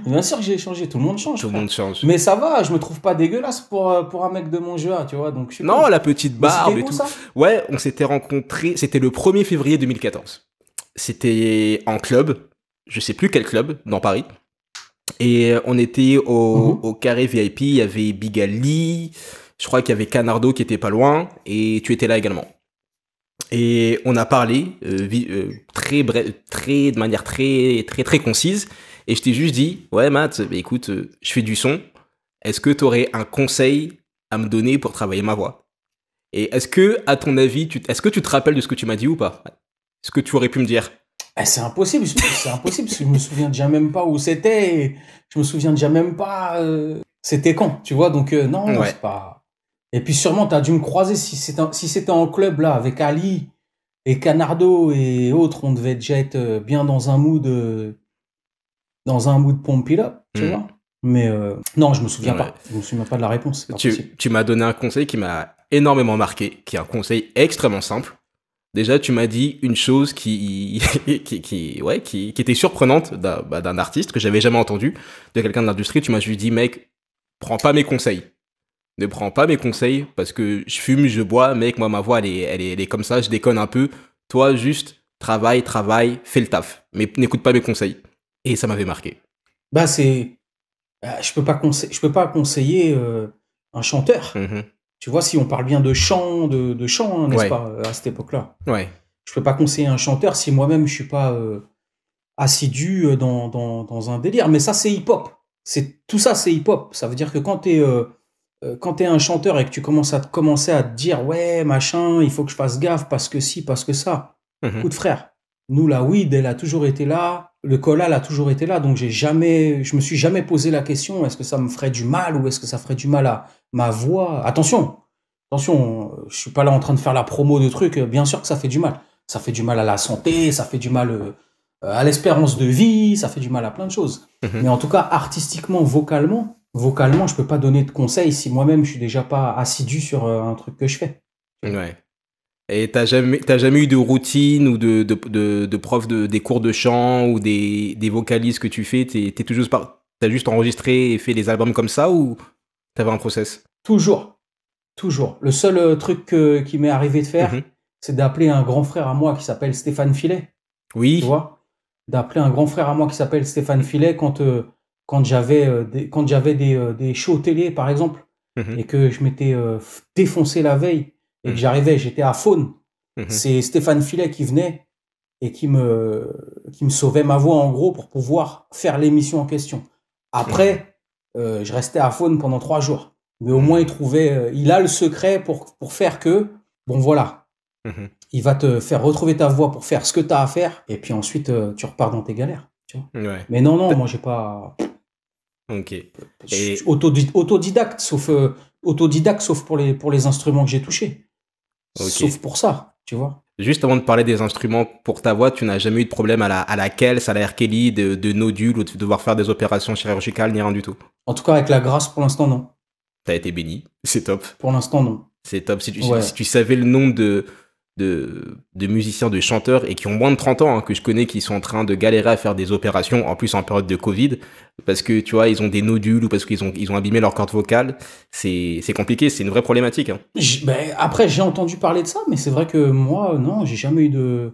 Bien sûr que j'ai changé, tout le monde change. Tout le monde change. Mais ça va, je me trouve pas dégueulasse pour, euh, pour un mec de mon jeu, tu vois. Donc, non, la petite barbe et tout. Ça? Ouais, on s'était rencontrés, c'était le 1er février 2014. C'était en club, je sais plus quel club, dans Paris. Et on était au, mhm. au carré VIP, il y avait Bigali, je crois qu'il y avait Canardo qui était pas loin, et tu étais là également. Et on a parlé euh, euh, très de manière très très très concise et je t'ai juste dit, ouais, Matt, bah, écoute, euh, je fais du son. Est-ce que tu aurais un conseil à me donner pour travailler ma voix? Et est-ce que, à ton avis, tu, est-ce que tu te rappelles de ce que tu m'as dit ou pas? Est-ce que tu aurais pu me dire eh, C'est impossible, c'est impossible, parce que je me souviens déjà même pas où c'était. Je me souviens déjà même pas. Euh, c'était quand, tu vois Donc, euh, non, c'est pas. Et puis sûrement, tu as dû me croiser si c'était si en club là avec Ali et Canardo et autres, on devait déjà être bien dans un mood dans un mood up, tu hmm. vois. Mais euh, non, je me souviens pas. Je me souviens pas de la réponse. tu, m'as donné un conseil qui m'a énormément marqué, qui est un conseil extrêmement simple. Déjà, tu m'as dit une chose qui, qui, qui, ouais, qui, qui était surprenante d'un bah, artiste que j'avais jamais entendu, de quelqu'un de l'industrie. Tu m'as juste dit, mec, prends pas mes conseils. Ne prends pas mes conseils parce que je fume, je bois, mec, moi, ma voix, elle est, elle est, elle est comme ça, je déconne un peu. Toi, juste, travaille, travaille, fais le taf. Mais n'écoute pas mes conseils. Et ça m'avait marqué. Bah, c'est. Euh, je peux pas conseiller, je peux pas conseiller euh, un chanteur. Mm-hmm. Tu vois, si on parle bien de chant, de, de chant, hein, n'est-ce pas, à cette époque-là? Ouais. Je peux pas conseiller un chanteur si moi-même je suis pas euh, assidu dans, dans, dans, un délire. Mais ça, c'est hip-hop. C'est tout ça, c'est hip-hop. Ça veut dire que quand t'es quand es un chanteur et que tu commences à commencer à te dire ouais machin, il faut que je fasse gaffe parce que si, parce que ça. Mm-hmm. Coup de frère. Nous, la weed, elle a toujours été là le collal a toujours été là, donc j'ai jamais, je me suis jamais posé la question est-ce que ça me ferait du mal ou est-ce que ça ferait du mal à ma voix Attention, attention, je suis pas là en train de faire la promo de trucs. Bien sûr que ça fait du mal. Ça fait du mal à la santé, ça fait du mal euh, à l'espérance de vie, ça fait du mal à plein de choses. Mhm. Mais en tout cas, artistiquement, vocalement, vocalement, je peux pas donner de conseils si moi-même je suis déjà pas assidu sur euh, un truc que je fais. Ouais. Et t'as jamais, jamais eu de routine ou de, de, de, prof de, des cours de chant ou des, des vocalises que tu fais? T'es, toujours t'as juste enregistré et fait les albums comme ça ou t'avais un process Toujours, toujours. Le seul euh, truc qui m'est arrivé de faire, mhm. c'est d'appeler un grand frère à moi qui s'appelle Stéphane Filet. Oui. Tu vois? D'appeler un grand frère à moi qui s'appelle Stéphane Filet quand euh, quand j'avais euh, des, quand j'avais des, des shows télé par exemple mhm. et que je m'étais défoncé la veille et que mhm. j'arrivais, j'étais à faune. C'est Stéphane Filet qui venait et qui me, qui me sauvait ma voix en gros pour pouvoir faire l'émission en question. Après. Euh, je restais à faune pendant trois jours. Mais au moins, il trouvait, euh, il a le secret pour, pour faire que, bon voilà, Mhm. Il va te faire retrouver ta voix pour faire ce que tu as à faire, et puis ensuite, euh, tu repars dans tes galères. Tu vois. Ouais. Mais non, non, moi, j'ai pas. Ok. Je suis autodidacte, sauf autodidacte, sauf pour les pour les instruments que j'ai touchés. Sauf pour ça, tu vois. Juste avant de parler des instruments pour ta voix, tu n'as jamais eu de problème à la, à la Kels, à la R. Kelly, de, de nodules ou de devoir faire des opérations chirurgicales, ni rien du tout? En tout cas, avec la grâce, pour l'instant, non. T'as été béni. C'est top. Pour l'instant, non. C'est top. Si tu, Ouais. si tu savais le nombre de, de, musiciens, de chanteurs et qui ont moins de 30 ans, hein, que je connais, qui sont en train de galérer à faire des opérations, en plus en période de Covid, parce que tu vois, ils ont des nodules ou parce qu'ils ont, ils ont abîmé leur corde vocale, c'est compliqué, c'est une vraie problématique. hein. Ben, après, j'ai entendu parler de ça, mais c'est vrai que moi, non, j'ai jamais eu de.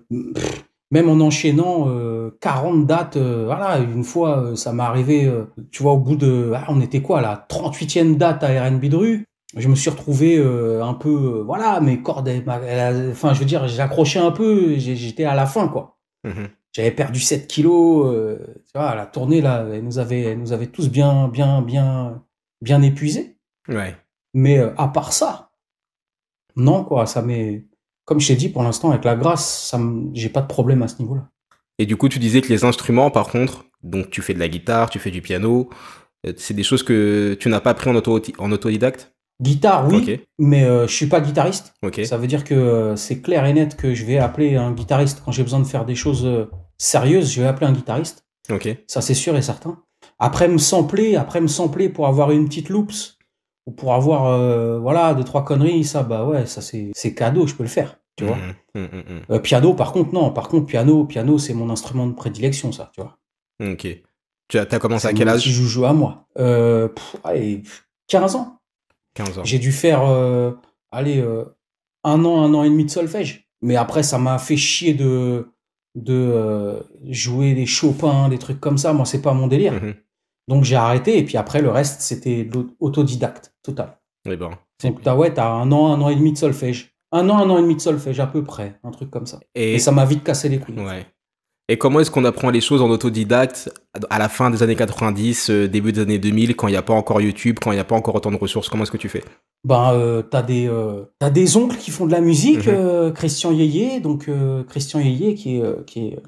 Même en enchaînant euh, 40 dates, euh, voilà, une fois, euh, ça m'est arrivé, euh, tu vois, au bout de. ah, on était quoi, la 38e date à RNB de rue? Je me suis retrouvé euh, un peu, euh, voilà, mes cordes, enfin, je veux dire, j'ai accroché un peu, j'étais à la fin, quoi. Mhm. J'avais perdu 7 kilos, euh, tu vois, la tournée, là, elle nous avait, elle nous avait tous bien, bien, bien, bien épuisés. Ouais. Mais à part ça, non, quoi, ça m'est. Comme je t'ai dit, pour l'instant, avec la grâce, ça j'ai pas de problème à ce niveau-là. Et du coup, tu disais que les instruments, par contre, donc tu fais de la guitare, tu fais du piano, c'est des choses que tu n'as pas appris en, auto en autodidacte? Guitare, oui, mais euh, je suis pas guitariste. Ça veut dire que euh, c'est clair et net que je vais appeler un guitariste quand j'ai besoin de faire des choses euh, sérieuses. Je vais appeler un guitariste. Ça, c'est sûr et certain. Après me sampler, après me sampler pour avoir une petite loops ou pour avoir, euh, voilà, deux, trois conneries, ça, bah ouais, ça, c'est cadeau, je peux le faire. Tu vois. Mhm, mhm. Euh, piano, par contre, non. Par contre, piano, piano, c'est mon instrument de prédilection, ça, tu vois. Ok. Tu as, as commencé à quel âge? petit joujou à moi. Pff, allez, 15 ans. 15 ans. J'ai dû faire, euh, allez, euh, un an, un an et demi de solfège. Mais après, ça m'a fait chier de, de euh, jouer des Chopin, des trucs comme ça. Moi, c'est pas mon délire. Mhm. Donc, j'ai arrêté. Et puis après, le reste, c'était de l'autodidacte total. Ben, c'est Donc, t'as, ouais, t'as un an, un an et demi de solfège. Un an, un an et demi de solfège, à peu près. Un truc comme ça. Et, Et ça m'a vite cassé les couilles. ouais. Et comment est-ce qu'on apprend les choses en autodidacte à la fin des années 90, euh, début des années 2000, quand il n'y a pas encore YouTube, quand il n'y a pas encore autant de ressources? Comment est-ce que tu fais? Ben, euh, t'as des, euh, t'as des oncles qui font de la musique, Mhm. euh, Christian Yeye, donc Christian Yeye qui est, qui est,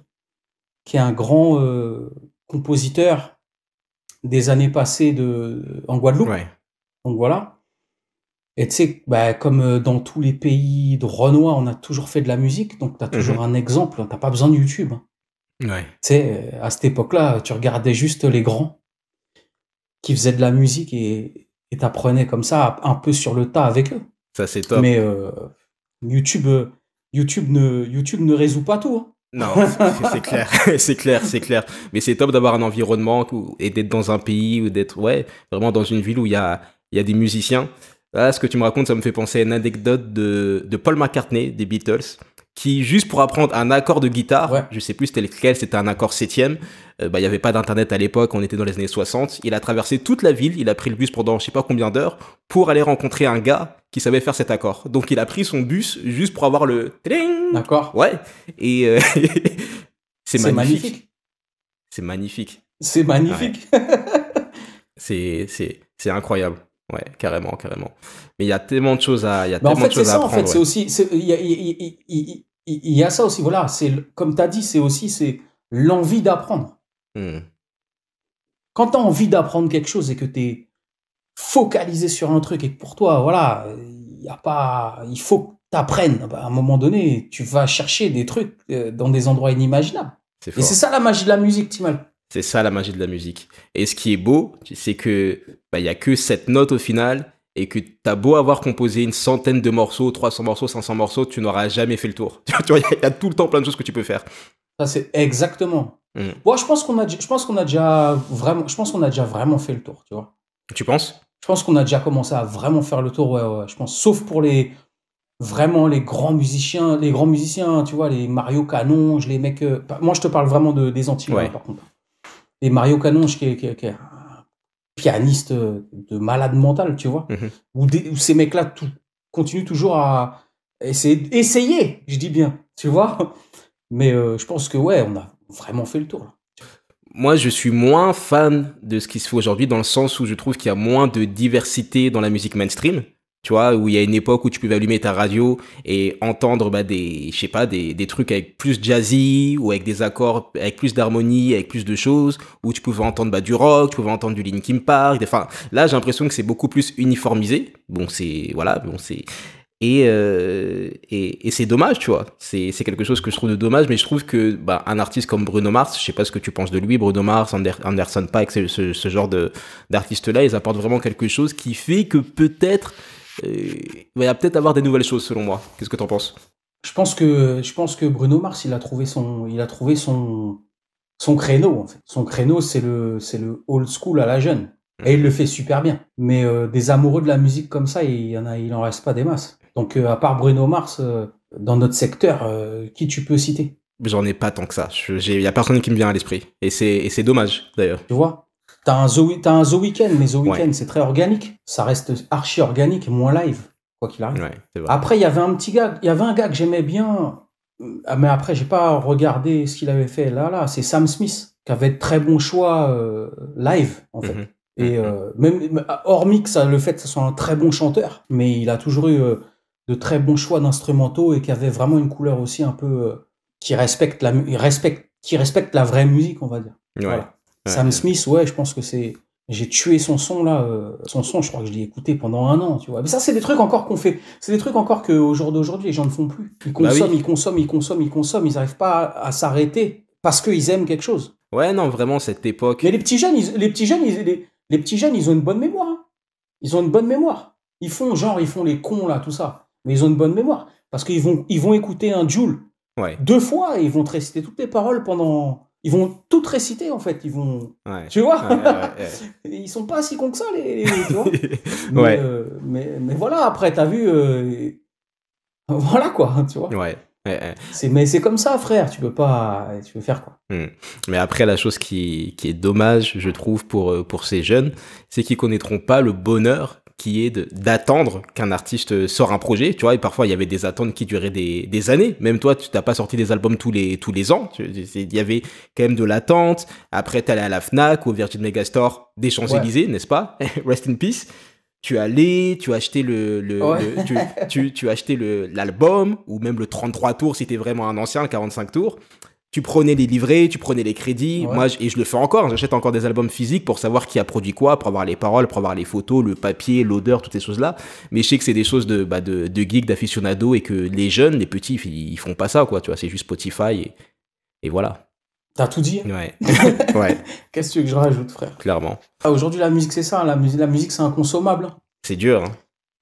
qui est un grand compositeur des années passées de, en Guadeloupe. Ouais. Donc voilà. Et tu sais, bah, comme dans tous les pays de Renoir, on a toujours fait de la musique, donc t'as toujours un exemple, t'as pas besoin de YouTube. hein. Ouais. Tu sais, euh, à cette époque-là, tu regardais juste les grands qui faisaient de la musique et t'apprenais comme ça un peu sur le tas avec eux. Ça, c'est top. Mais euh, YouTube, euh, YouTube, ne, YouTube ne résout pas tout. hein. Non, c'est- c'est clair, c'est clair, c'est clair. Mais c'est top d'avoir un environnement et d'être dans un pays ou d'être, ouais, vraiment dans une ville où il y a, il y a des musiciens. Là, ce que tu me racontes, ça me fait penser à une anecdote de, de Paul McCartney des Beatles, qui, juste pour apprendre un accord de guitare, Ouais. je sais plus c'était lequel, c'était un accord septième, euh, bah, il n'y avait pas d'internet à l'époque, on était dans les années 60. Il a traversé toute la ville, il a pris le bus pendant je sais pas combien d'heures pour aller rencontrer un gars qui savait faire cet accord. Donc il a pris son bus juste pour avoir le. D'accord Ouais. Et euh, c'est magnifique. C'est magnifique. C'est magnifique. C'est incroyable. Ouais, carrément, carrément. Mais il y a tellement de choses à il y a Bah, en tellement fait, de c'est choses à ça, en apprendre. fait, c'est ouais. aussi, il y a, y, y- y ça aussi, voilà, c'est, comme tu as dit, c'est aussi, c'est l'envie d'apprendre. Hmm. Quand tu as envie d'apprendre quelque chose et que tu es focalisé sur un truc et que pour toi, voilà, il y a pas, il faut que tu apprennes. à un moment donné, tu vas chercher des trucs euh, dans des endroits inimaginables. Et c'est ça la magie de la musique, Timal. C'est ça la magie de la musique. Et ce qui est beau, c'est que bah, il y a que cette note au final et que t'as beau avoir composé une centaine de morceaux, 300 morceaux, 500 morceaux, tu n'auras jamais fait le tour. Tu vois, il y, a- il y a tout le temps plein de choses que tu peux faire. Ça, c'est exactement. Mm. Bon, je pense qu'on a, je pense qu'on a déjà vraiment, je pense qu'on a déjà vraiment fait le tour, tu vois. Tu penses? Je pense qu'on a déjà commencé à vraiment faire le tour, ouais, ouais, je pense. Sauf pour les vraiment les grands musiciens, les grands musiciens, tu vois, les Mario Canonge, les mecs. euh, pas- moi, je te parle vraiment de, des Antilles, Ouais. hein, par contre. Les Mario Canonge, qui est, qui est- qui est un pianiste de malade mental, tu vois. Mhm. Où, des- où ces mecs-là tout- continuent toujours à essayer, essayer, je dis bien, tu vois. Mais euh, je pense que, ouais, on a vraiment fait le tour. là. Moi, je suis moins fan de ce qui se fait aujourd'hui dans le sens où je trouve qu'il y a moins de diversité dans la musique mainstream. Tu vois, où il y a une époque où tu pouvais allumer ta radio et entendre bah, des, je sais pas, des, des trucs avec plus jazzy ou avec des accords avec plus d'harmonie, avec plus de choses, où tu pouvais entendre bah, du rock, tu pouvais entendre du Linkin Park. Enfin, là, j'ai l'impression que c'est beaucoup plus uniformisé. Bon, c'est voilà, bon, c'est et, euh, et, et c'est dommage, tu vois. C'est quelque chose que je trouve de dommage, mais je trouve que bah, un artiste comme Bruno Mars, je sais pas ce que tu penses de lui, Bruno Mars, Anderson Paak, ce, ce, ce genre d'artistes-là, ils apportent vraiment quelque chose qui fait que peut-être il va peut-être avoir des nouvelles choses selon moi. Qu'est-ce que tu en penses? Je pense que je pense que Bruno Mars, il a trouvé son, il a trouvé son, son créneau. En fait. Son créneau, c'est le, c'est le old school à la jeune. Et il le fait super bien. Mais euh, des amoureux de la musique comme ça, il y en a, il en reste pas des masses. Donc, euh, à part Bruno Mars, euh, dans notre secteur, qui tu peux citer? J'en ai pas tant que ça. Il y a personne qui me vient à l'esprit. Et c'est dommage, d'ailleurs. Tu vois? T'as un, The, un The Weeknd, mais The Weeknd, c'est très organique. Ça reste archi organique, moins live, quoi qu'il arrive. Après, il y avait un petit gars, il y avait un gars que j'aimais bien, ah, mais après, j'ai pas regardé ce qu'il avait fait là, là. C'est Sam Smith, qui avait de très bons choix live, en fait. Mhm. Et mhm. même, hormis que ça, le fait que ce soit un très bon chanteur, mais il a toujours eu de très bons choix d'instrumentaux et qui avait vraiment une couleur aussi un peu euh, qui respecte la respecte qui respecte la vraie musique on va dire voilà. Sam Smith ouais je pense que c'est j'ai tué son son là euh, son son je crois que je l'ai écouté pendant un an tu vois. Mais ça c'est des trucs encore qu'on fait. C'est des trucs encore que au jour d'aujourd'hui les gens ne font plus. Ils bah consomment ils consomment ils consomment ils consomment ils n'arrivent pas à, s'arrêter parce qu'ils aiment quelque chose. Ouais non vraiment cette époque. Mais les petits jeunes les petits jeunes les, les, petits jeunes ils ont une bonne mémoire hein. ils ont une bonne mémoire. Ils font genre ils font les cons là tout ça. Mais ils ont une bonne mémoire. Parce qu'ils vont, ils vont écouter un Joule deux fois et ils vont te réciter toutes les paroles pendant. Ils vont toutes réciter en fait. Ils vont. Tu vois Ils sont pas si cons que ça, les. tu vois mais, euh, mais, mais, voilà, après, t'as vu. Euh, voilà quoi, tu vois Ouais. C'est mais c'est comme ça frère, tu peux pas tu peux faire quoi. Hmm. Mais après la chose qui, qui est dommage, je trouve pour euh, pour ces jeunes, c'est qu'ils connaîtront pas le bonheur qui est d'attendre qu'un artiste sort un projet, tu vois, et parfois il y avait des attentes qui duraient des, des années, même toi tu t'as pas sorti des albums tous les, tous les ans, il y avait quand même de l'attente, après t'allais à la FNAC ou au Virgin Megastore des Champs-Élysées, n'est-ce pas? Rest in peace. Tu allais, tu acheté le, le, tu, tu, tu, as acheté le l'album ou même le 33 tours si t'es vraiment un ancien, le 45 tours tu prenais les livrets, tu prenais les crédits. Moi, et je le fais encore. J'achète encore des albums physiques pour savoir qui a produit quoi, pour avoir les paroles, pour avoir les photos, le papier, l'odeur, toutes ces choses-là. Mais je sais que c'est des choses de, bah, de, d'aficionados et que les jeunes, les petits, ils, font pas ça, quoi. Tu vois, c'est juste Spotify et, et voilà. T'as tout dit? Ouais. ouais. Qu'est-ce que tu veux que je rajoute, frère? Clairement. Ah, aujourd'hui, la musique, c'est ça. La musique, la musique c'est inconsommable. C'est dur. Hein.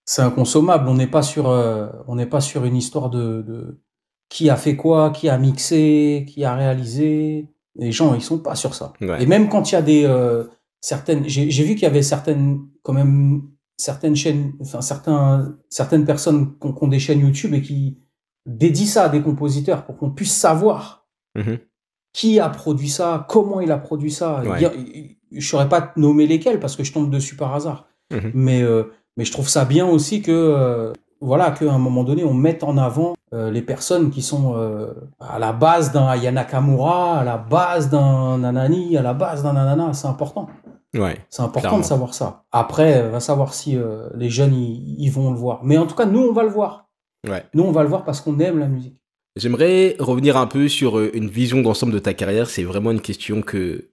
C'est inconsommable. On n'est pas sur, euh, on pas sur une histoire de, de qui a fait quoi, qui a mixé, qui a réalisé. Les gens, ils sont pas sur ça. Et même quand il y a des euh, certaines, j'ai vu qu'il y avait certaines, quand même, certaines chaînes, enfin certains, certaines personnes qui ont, des chaînes YouTube et qui dédient ça à des compositeurs pour qu'on puisse savoir mm-hmm. qui a produit ça, comment il a produit ça. je saurais pas nommer lesquels parce que je tombe dessus par hasard. Mm-hmm. Mais euh, mais je trouve ça bien aussi que euh, voilà, qu'à un moment donné, on mette en avant euh, les personnes qui sont euh, à la base d'un Ayana Kamura, à la base d'un Nanani, à la base d'un Nanana. C'est important. Ouais, c'est important de savoir ça. Après, va savoir si euh, les jeunes ils vont le voir. Mais en tout cas, nous, on va le voir. Ouais. Nous, on va le voir parce qu'on aime la musique. J'aimerais revenir un peu sur une vision d'ensemble de ta carrière. C'est vraiment une question que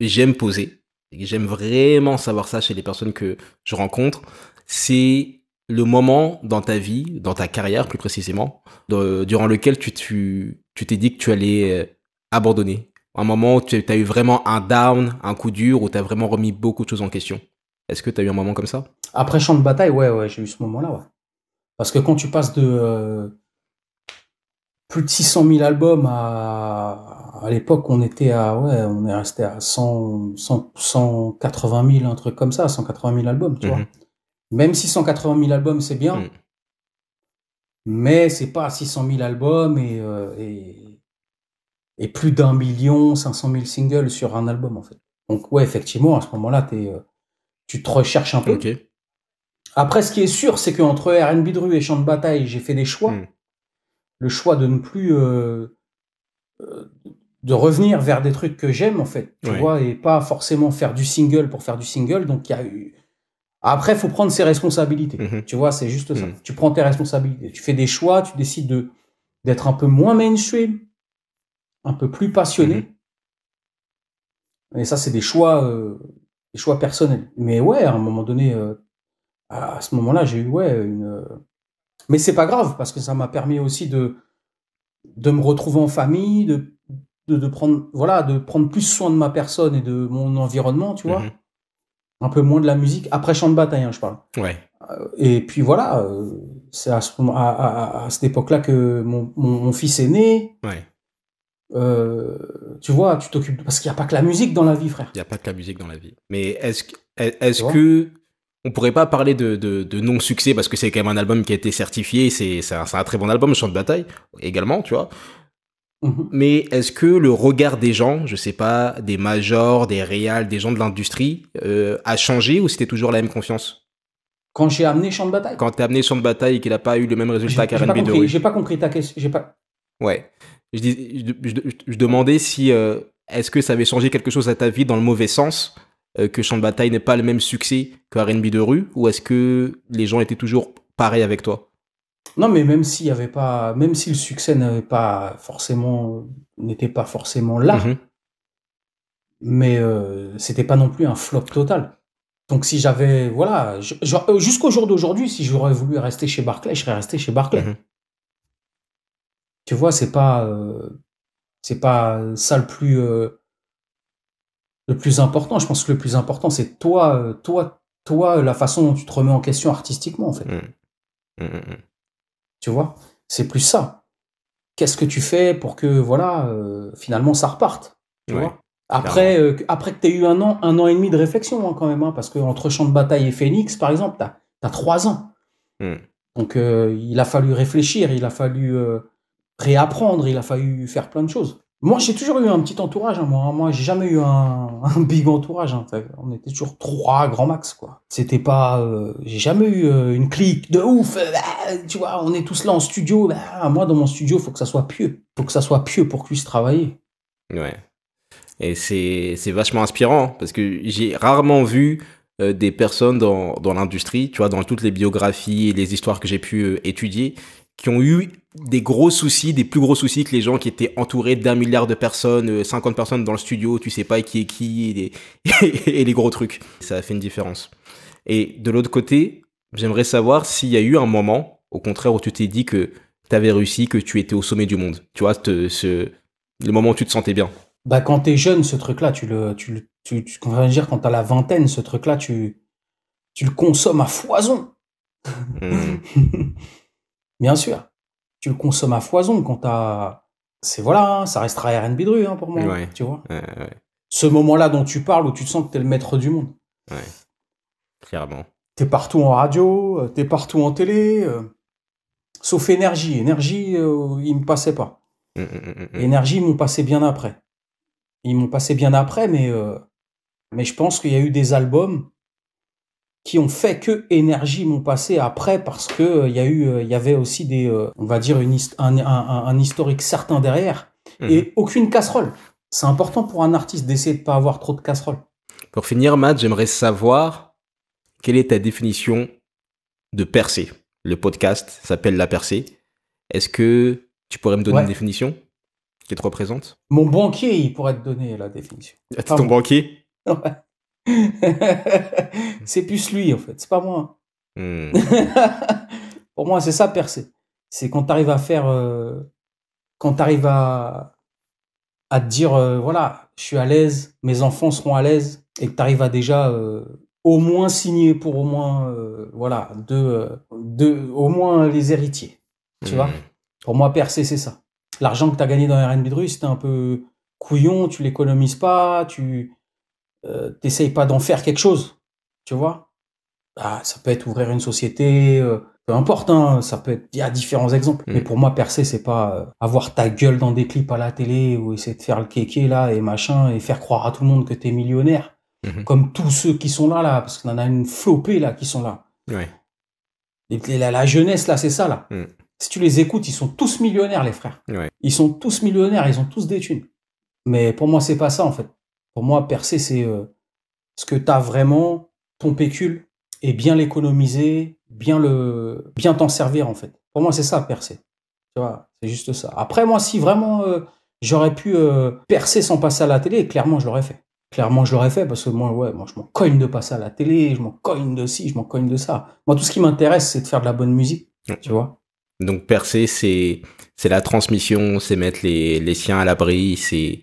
j'aime poser. J'aime vraiment savoir ça chez les personnes que je rencontre. C'est le moment dans ta vie, dans ta carrière plus précisément, durant lequel tu tu t'es dit que tu allais euh, abandonner Un moment où tu as eu vraiment un down, un coup dur, où tu as vraiment remis beaucoup de choses en question Est-ce que tu as eu un moment comme ça? Après Champ de bataille, ouais, ouais, j'ai eu ce moment-là, ouais. Parce que quand tu passes de euh, plus de 600 000 albums à, à l'époque, on était à, ouais, on est resté à 100, 180 000, un truc comme ça, 180 000 albums, tu vois. Même 680 000 albums, c'est bien. Mm. Mais c'est pas 600 000 albums euh, et, et, plus d'un million, 500 000 singles sur un album, en fait. Donc, ouais, effectivement, à ce moment-là, euh, tu te recherches un peu. Après, ce qui est sûr, c'est qu'entre RB de rue et Champ de bataille, j'ai fait des choix. Mm. Le choix de ne plus. Euh, de revenir vers des trucs que j'aime, en fait. Tu vois, et pas forcément faire du single pour faire du single. Donc, il y a eu Après, faut prendre ses responsabilités. Mhm. Tu vois, c'est juste ça. Mhm. Tu prends tes responsabilités. Tu fais des choix, tu décides de d'être un peu moins mainstream, un peu plus passionné. Et ça, c'est des choix, euh, des choix personnels. Mais ouais, à un moment donné, euh, à ce moment-là, j'ai eu ouais une. euh, Mais c'est pas grave parce que ça m'a permis aussi de de me retrouver en famille, de, de de prendre voilà, de prendre plus soin de ma personne et de mon environnement, tu vois. Un peu moins de la musique après champ de bataille, hein, je parle. Ouais. Et puis voilà, euh, c'est à, ce à, à- à cette époque-là que mon, mon, mon fils est né. Ouais. Euh, tu vois, tu t'occupes de- parce qu'il n'y a pas que la musique dans la vie, frère. Il n'y a pas que la musique dans la vie. Mais est-ce que, est-ce que on pourrait pas parler de, de, de non-succès parce que c'est quand même un album qui a été certifié, c'est c'est un, un très bon album, Chant de bataille également, tu vois. Mhm. Mais est-ce que le regard des gens, je sais pas, des majors, des réals, des gens de l'industrie, euh, a changé ou c'était toujours la même confiance? Quand j'ai amené champ de bataille, Quand t'as amené Chant de bataille et qu'il a pas eu le même résultat compris- rue j'ai pas compris ta question. J'ai pas. Ouais. Je, dis, je, je- je demandais si euh, est-ce que ça avait changé quelque chose à ta vie dans le mauvais sens euh, que Chant de bataille n'est pas le même succès que R&B de rue ou est-ce que les gens étaient toujours pareils avec toi? Non, mais même s'il y avait pas, même si le succès n'avait pas forcément, n'était pas forcément là, Mhm. mais euh, c'était pas non plus un flop total. Donc si j'avais, voilà, euh, jusqu'au jour d'aujourd'hui, si j'aurais voulu rester chez Barclay, je serais resté chez Barclay. Mhm. Tu vois, c'est pas, euh, c'est pas ça le plus, euh, le plus important. Je pense que le plus important, c'est toi, toi, toi, la façon dont tu te remets en question artistiquement, en fait. Mhm. Tu vois, c'est plus ça. Qu'est-ce que tu fais pour que, voilà, euh, finalement, ça reparte. Tu Ouais, vois? après, euh, que- après que tu aies eu un an, un an et demi de réflexion, hein, quand même, hein, parce que entre Champ de bataille et Phoenix, par exemple, tu as, trois ans. Hmm. Donc, euh, il a fallu réfléchir, il a fallu réapprendre, il a fallu faire plein de choses. Moi, j'ai toujours eu un petit entourage, hein, moi. Moi, j'ai jamais eu un, big entourage. hein. On était toujours trois grands max, quoi. C'était pas. euh, j'ai jamais eu euh, une clique de ouf. euh, bah, tu vois, on est tous là en studio. bah, moi, dans mon studio, faut que ça soit pieux. Faut que ça soit pieux pour que puisse travailler. Ouais. Et c'est vachement inspirant parce que j'ai rarement vu des personnes dans, dans l'industrie, tu vois, dans toutes les biographies et les histoires que j'ai pu étudier, qui ont eu des gros soucis, des plus gros soucis que les gens qui étaient entourés d'un milliard de personnes, euh, 50 personnes dans le studio, tu sais pas qui est qui, et les, et les gros trucs. Ça a fait une différence. Et de l'autre côté, j'aimerais savoir s'il y a eu un moment, au contraire, où tu t'es dit que tu avais réussi, que tu étais au sommet du monde. Tu vois, te- ce, le moment où tu te sentais bien. Bah, quand t'es jeune, ce truc-là, tu le, tu, le- tu, tu, on va dire, quand t'as la vingtaine, ce truc-là, tu, tu le consommes à foison. Mhm. Bien sûr. Tu le consommes à foison quand t'as, c'est voilà, hein, ça restera R&B de rue, hein, pour moi. Ouais. Tu vois. Ouais, ouais, Ce moment-là dont tu parles, où tu te sens que t'es le maître du monde. clairement. T'es partout en radio, euh, t'es partout en télé, euh, sauf énergie. Énergie, euh, il me passait pas. Mm, mm, mm. Énergie, ils m'ont passé bien après. Ils m'ont passé bien après, mais, euh, mais je pense qu'il y a eu des albums qui ont fait que Énergie m'ont passé après parce que euh, il y a eu, euh, il y avait aussi des, euh, on va dire une un, un- un- un historique certain derrière Mhm. et aucune casserole. C'est important pour un artiste d'essayer de pas avoir trop de casseroles. Pour finir, Matt, j'aimerais savoir quelle est ta définition de percée. Le podcast s'appelle La Percée. Est-ce que tu pourrais me donner Ouais. une définition qui te représente Mon banquier, il pourrait te donner la définition. C'est Pas ton banquier? c'est plus lui en fait, c'est pas moi. Hmm. Pour moi, c'est ça percer. C'est quand tu arrives à faire. euh, quand tu arrives à, à te dire, euh, voilà, je suis à l'aise, mes enfants seront à l'aise, et que tu arrives à déjà euh, au moins signer pour au moins, voilà, deux, deux, au moins les héritiers. Tu vois? Hmm. Pour moi, percer, c'est ça. L'argent que tu as gagné dans R&B de rue, c'était un peu couillon, tu l'économises pas, tu euh, t'essayes pas d'en faire quelque chose. Tu vois ah, Ça peut être ouvrir une société, euh, peu importe, hein, ça peut être. Il y a différents exemples. Mm. Mais pour moi, percer, c'est pas euh, avoir ta gueule dans des clips à la télé ou essayer de faire le kéké là et machin et faire croire à tout le monde que t'es millionnaire. Mhm. Comme tous ceux qui sont là, là, parce qu'on en a une flopée là qui sont là. Ouais. Et la, la jeunesse là, c'est ça là. Mm. Si tu les écoutes, ils sont tous millionnaires, les frères. Ils sont tous millionnaires, ils ont tous des thunes. Mais pour moi, c'est pas ça en fait. Pour moi, percer, c'est euh, ce que tu as vraiment, ton pécule, et bien l'économiser, bien le, bien t'en servir en fait. Pour moi, c'est ça percer. Tu vois, c'est juste ça. Après, moi, si vraiment euh, j'aurais pu euh, percer sans passer à la télé, clairement, je l'aurais fait. Clairement, je l'aurais fait parce que moi, ouais, moi, je m'en cogne de passer à la télé, je m'en cogne de ci, je m'en cogne de ça. Moi, tout ce qui m'intéresse, c'est de faire de la bonne musique. Tu vois. Donc percer, c'est c'est la transmission, c'est mettre les, les siens à l'abri, c'est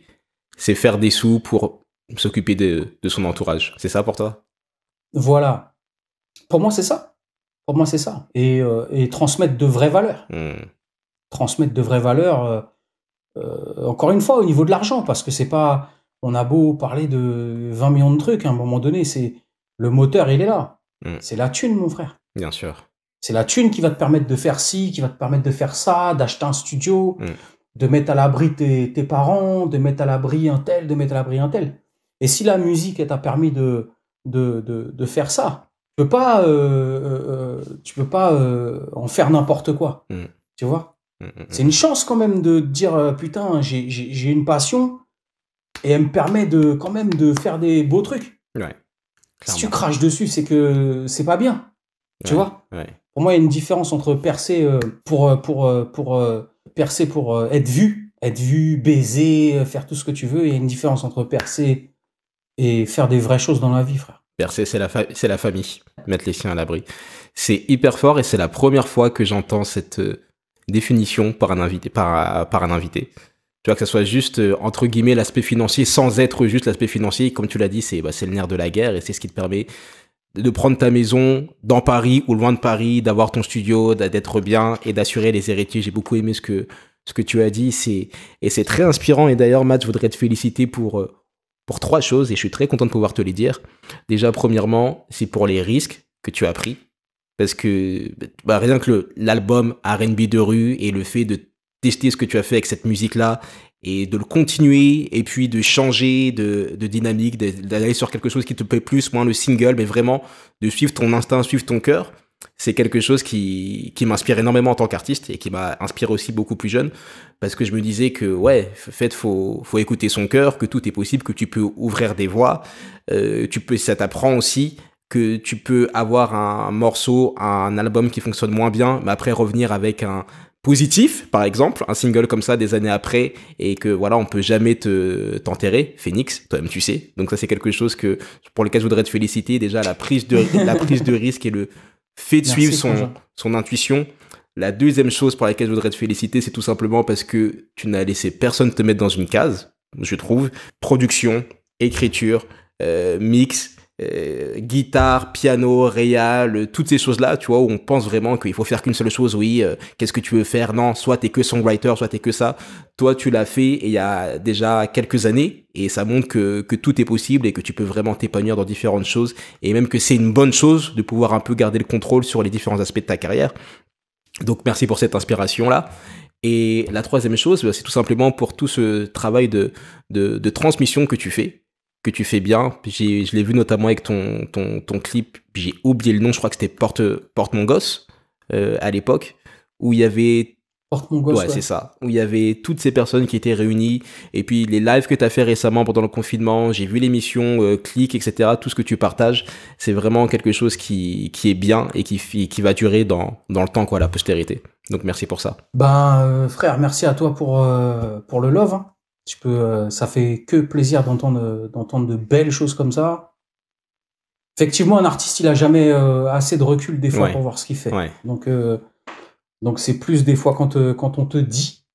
c'est faire des sous pour s'occuper de, de son entourage. C'est ça pour toi? Voilà. Pour moi, c'est ça. Pour moi, c'est ça. Et, euh, et, transmettre de vraies valeurs. Hmm. Transmettre de vraies valeurs. Euh, euh, encore une fois, au niveau de l'argent, parce que c'est pas. On a beau parler de 20 millions de trucs, à un moment donné, c'est le moteur, il est là. Hmm. C'est la thune, mon frère. Bien sûr. C'est la thune qui va te permettre de faire ci, qui va te permettre de faire ça, d'acheter un studio, Mm. De mettre à l'abri tes, tes parents, de mettre à l'abri un tel, de mettre à l'abri un tel. Et si la musique t'a permis de, de, de, de faire ça, tu peux pas, euh, euh, tu peux pas euh, en faire n'importe quoi. Mm. Tu vois? Mm, mm. C'est une chance quand même de dire euh, putain, j'ai- une passion et elle me permet de quand même de faire des beaux trucs. Ouais. Si tu craches dessus, c'est que c'est pas bien. Tu Ouais, vois? Ouais. pour moi, il y a une différence entre percer euh, pour, euh, pour, euh, pour, euh, percer pour euh, être vu, être vu, baiser, euh, faire tout ce que tu veux. Il y a une différence entre percer et faire des vraies choses dans la vie, frère. Percer, c'est la, famille. Mettre les siens à l'abri. C'est hyper fort et c'est la première fois que j'entends cette euh, définition par un invité. Par, un invité. Tu vois, que ça soit juste, entre guillemets, l'aspect financier sans être juste l'aspect financier. Comme tu l'as dit, c'est bah, c'est le nerf de la guerre et c'est ce qui te permet de prendre ta maison dans Paris ou loin de Paris, d'avoir ton studio, d'être bien et d'assurer les héritiers. J'ai beaucoup aimé ce que, ce que tu as dit. C'est, et c'est très inspirant. Et d'ailleurs, Matt, je voudrais te féliciter pour, euh, pour trois choses et je suis très content de pouvoir te les dire. Déjà, premièrement, c'est pour les risques que tu as pris. Parce que bah, rien que l'album RB de rue et le fait de tester ce que tu as fait avec cette musique-là et de le continuer et puis de changer de, de dynamique, d'aller sur quelque chose qui te plaît plus, moins le single, mais vraiment de suivre ton instinct, suivre ton cœur, c'est quelque chose qui, qui m'inspire énormément en tant qu'artiste et qui m'a inspiré aussi beaucoup plus jeune parce que je me disais que ouais, fait, faut, faut écouter son cœur, que tout est possible, que tu peux ouvrir des voies, euh, tu peux, ça t'apprend aussi que tu peux avoir un morceau, un album qui fonctionne moins bien, mais après revenir avec un positif, par exemple, un single comme ça des années après, et que voilà, on peut jamais te t'enterrer, Phoenix, toi-même tu sais. Donc ça c'est quelque chose que pour lequel je voudrais te féliciter déjà la prise de la prise de risque et le fait de Merci, suivre son son intuition. La deuxième chose pour laquelle je voudrais te féliciter, c'est tout simplement parce que tu n'as laissé personne te mettre dans une case, je trouve. Production, écriture, euh, mix, euh, guitare, piano, réal, toutes ces choses-là, tu vois, où on pense vraiment qu'il faut faire qu'une seule chose, oui, euh, qu'est-ce que tu veux faire? Non, soit t'es que songwriter, soit t'es que ça. Toi, tu l'as fait il y a déjà quelques années, et ça montre que, que tout est possible et que tu peux vraiment t'épanouir dans différentes choses, et même que c'est une bonne chose de pouvoir un peu garder le contrôle sur les différents aspects de ta carrière. Donc merci pour cette inspiration-là. Et la troisième chose, bah, c'est tout simplement pour tout ce travail de, de, de transmission que tu fais, que tu fais bien. J'ai- Je l'ai vu notamment avec ton, ton, ton clip, j'ai oublié le nom, je crois que c'était Porte, Porte mon gosse euh, à l'époque, où il y avait Porte mon gosse. ouais, ouais. c'est ça. Où il y avait toutes ces personnes qui étaient réunies. Et puis les lives que tu as fait récemment pendant le confinement, j'ai vu l'émission, euh, Click, etc. Tout ce que tu partages, c'est vraiment quelque chose qui, qui est bien et qui, qui va durer dans, dans le temps, quoi, la postérité. Donc merci pour ça. Ben, euh, frère, merci à toi pour, euh, pour le love. hein. Tu peux, euh, ça fait que plaisir d'entendre, d'entendre de belles choses comme ça. Effectivement, un artiste, il a jamais euh, assez de recul des fois Ouais. pour voir ce qu'il fait. Ouais, Donc, euh, donc c'est plus des fois quand, euh, quand on te dit,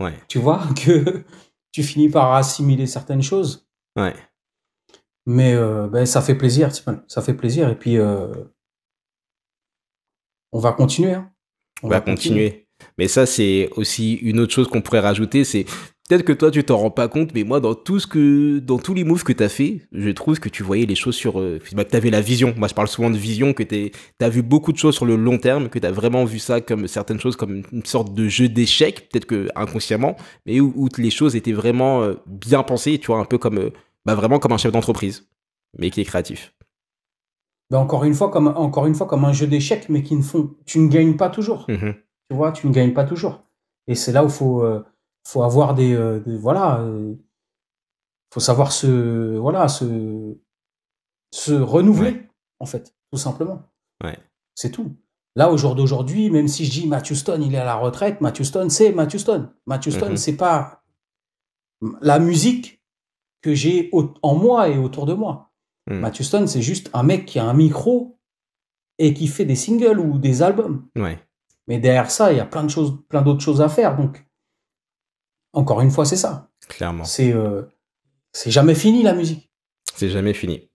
ouais, tu vois, que tu finis par assimiler certaines choses. ouais. Mais euh, ben, ça fait plaisir. Ça fait plaisir. Et puis, euh, on va continuer. hein. On va continuer. Mais ça, c'est aussi une autre chose qu'on pourrait rajouter, c'est peut-être que toi, tu t'en rends pas compte, mais moi, dans tout ce que, dans tous les moves que tu as fait, je trouve que tu voyais les choses sur, euh, bah, que tu avais la vision. Moi, je parle souvent de vision, que tu as vu beaucoup de choses sur le long terme, que tu as vraiment vu ça comme certaines choses comme une sorte de jeu d'échecs, peut-être que inconsciemment, mais où, où les choses étaient vraiment euh, bien pensées, tu vois, un peu comme, euh, bah, vraiment comme un chef d'entreprise, mais qui est créatif. Ben, encore une fois, comme encore une fois, comme un jeu d'échecs, mais qui ne font, tu ne gagnes pas toujours. Mhm. Tu vois, tu ne gagnes pas toujours. Et c'est là où faut, euh, faut avoir des, euh, des- voilà, euh, faut savoir se, voilà, se, se renouveler en fait, tout simplement. Ouais. C'est tout. Là, au jour d'aujourd'hui, même si je dis Matthew Stone, il est à la retraite, Matthew Stone, c'est Matthew Stone. Matthew Stone, Mhm. c'est pas la musique que j'ai en moi et autour de moi. Matthew Stone, c'est juste un mec qui a un micro et qui fait des singles ou des albums. Ouais. Mais derrière ça, il y a plein de choses, plein d'autres choses à faire. Donc, encore une fois, c'est ça. Clairement. C'est euh, jamais fini la musique. C'est jamais fini.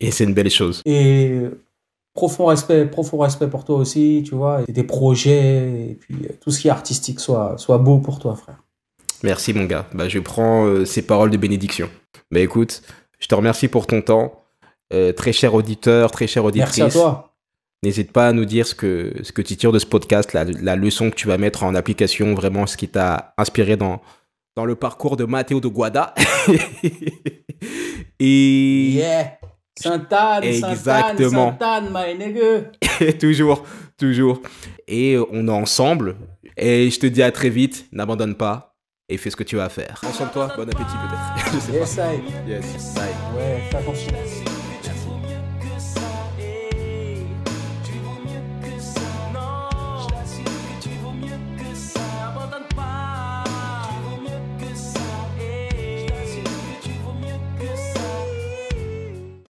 Et c'est une belle chose. Et euh, profond respect, profond respect pour toi aussi, tu vois, et tes projets, et puis euh, tout ce qui est artistique soit, soit beau pour toi, frère. Merci mon gars. Bah, je prends euh, ces paroles de bénédiction. Bah écoute, je te remercie pour ton temps. Très cher auditeur, très cher auditrice. Merci à toi. N'hésite pas à nous dire ce que, ce que tu tires de ce podcast, la, la leçon que tu vas mettre en application, vraiment ce qui t'a inspiré dans, dans le parcours de Matteo de Guada. Et Yeah! Sainte-Anne, Exactement. Sainte-Anne, my nigga. toujours, toujours. Et on est ensemble. Et je te dis à très vite, n'abandonne pas et fais ce que tu vas faire. Prends soin de toi, bon appétit peut-être. Je sais Yes, I. pas. Yes, bye. Ouais, fais attention.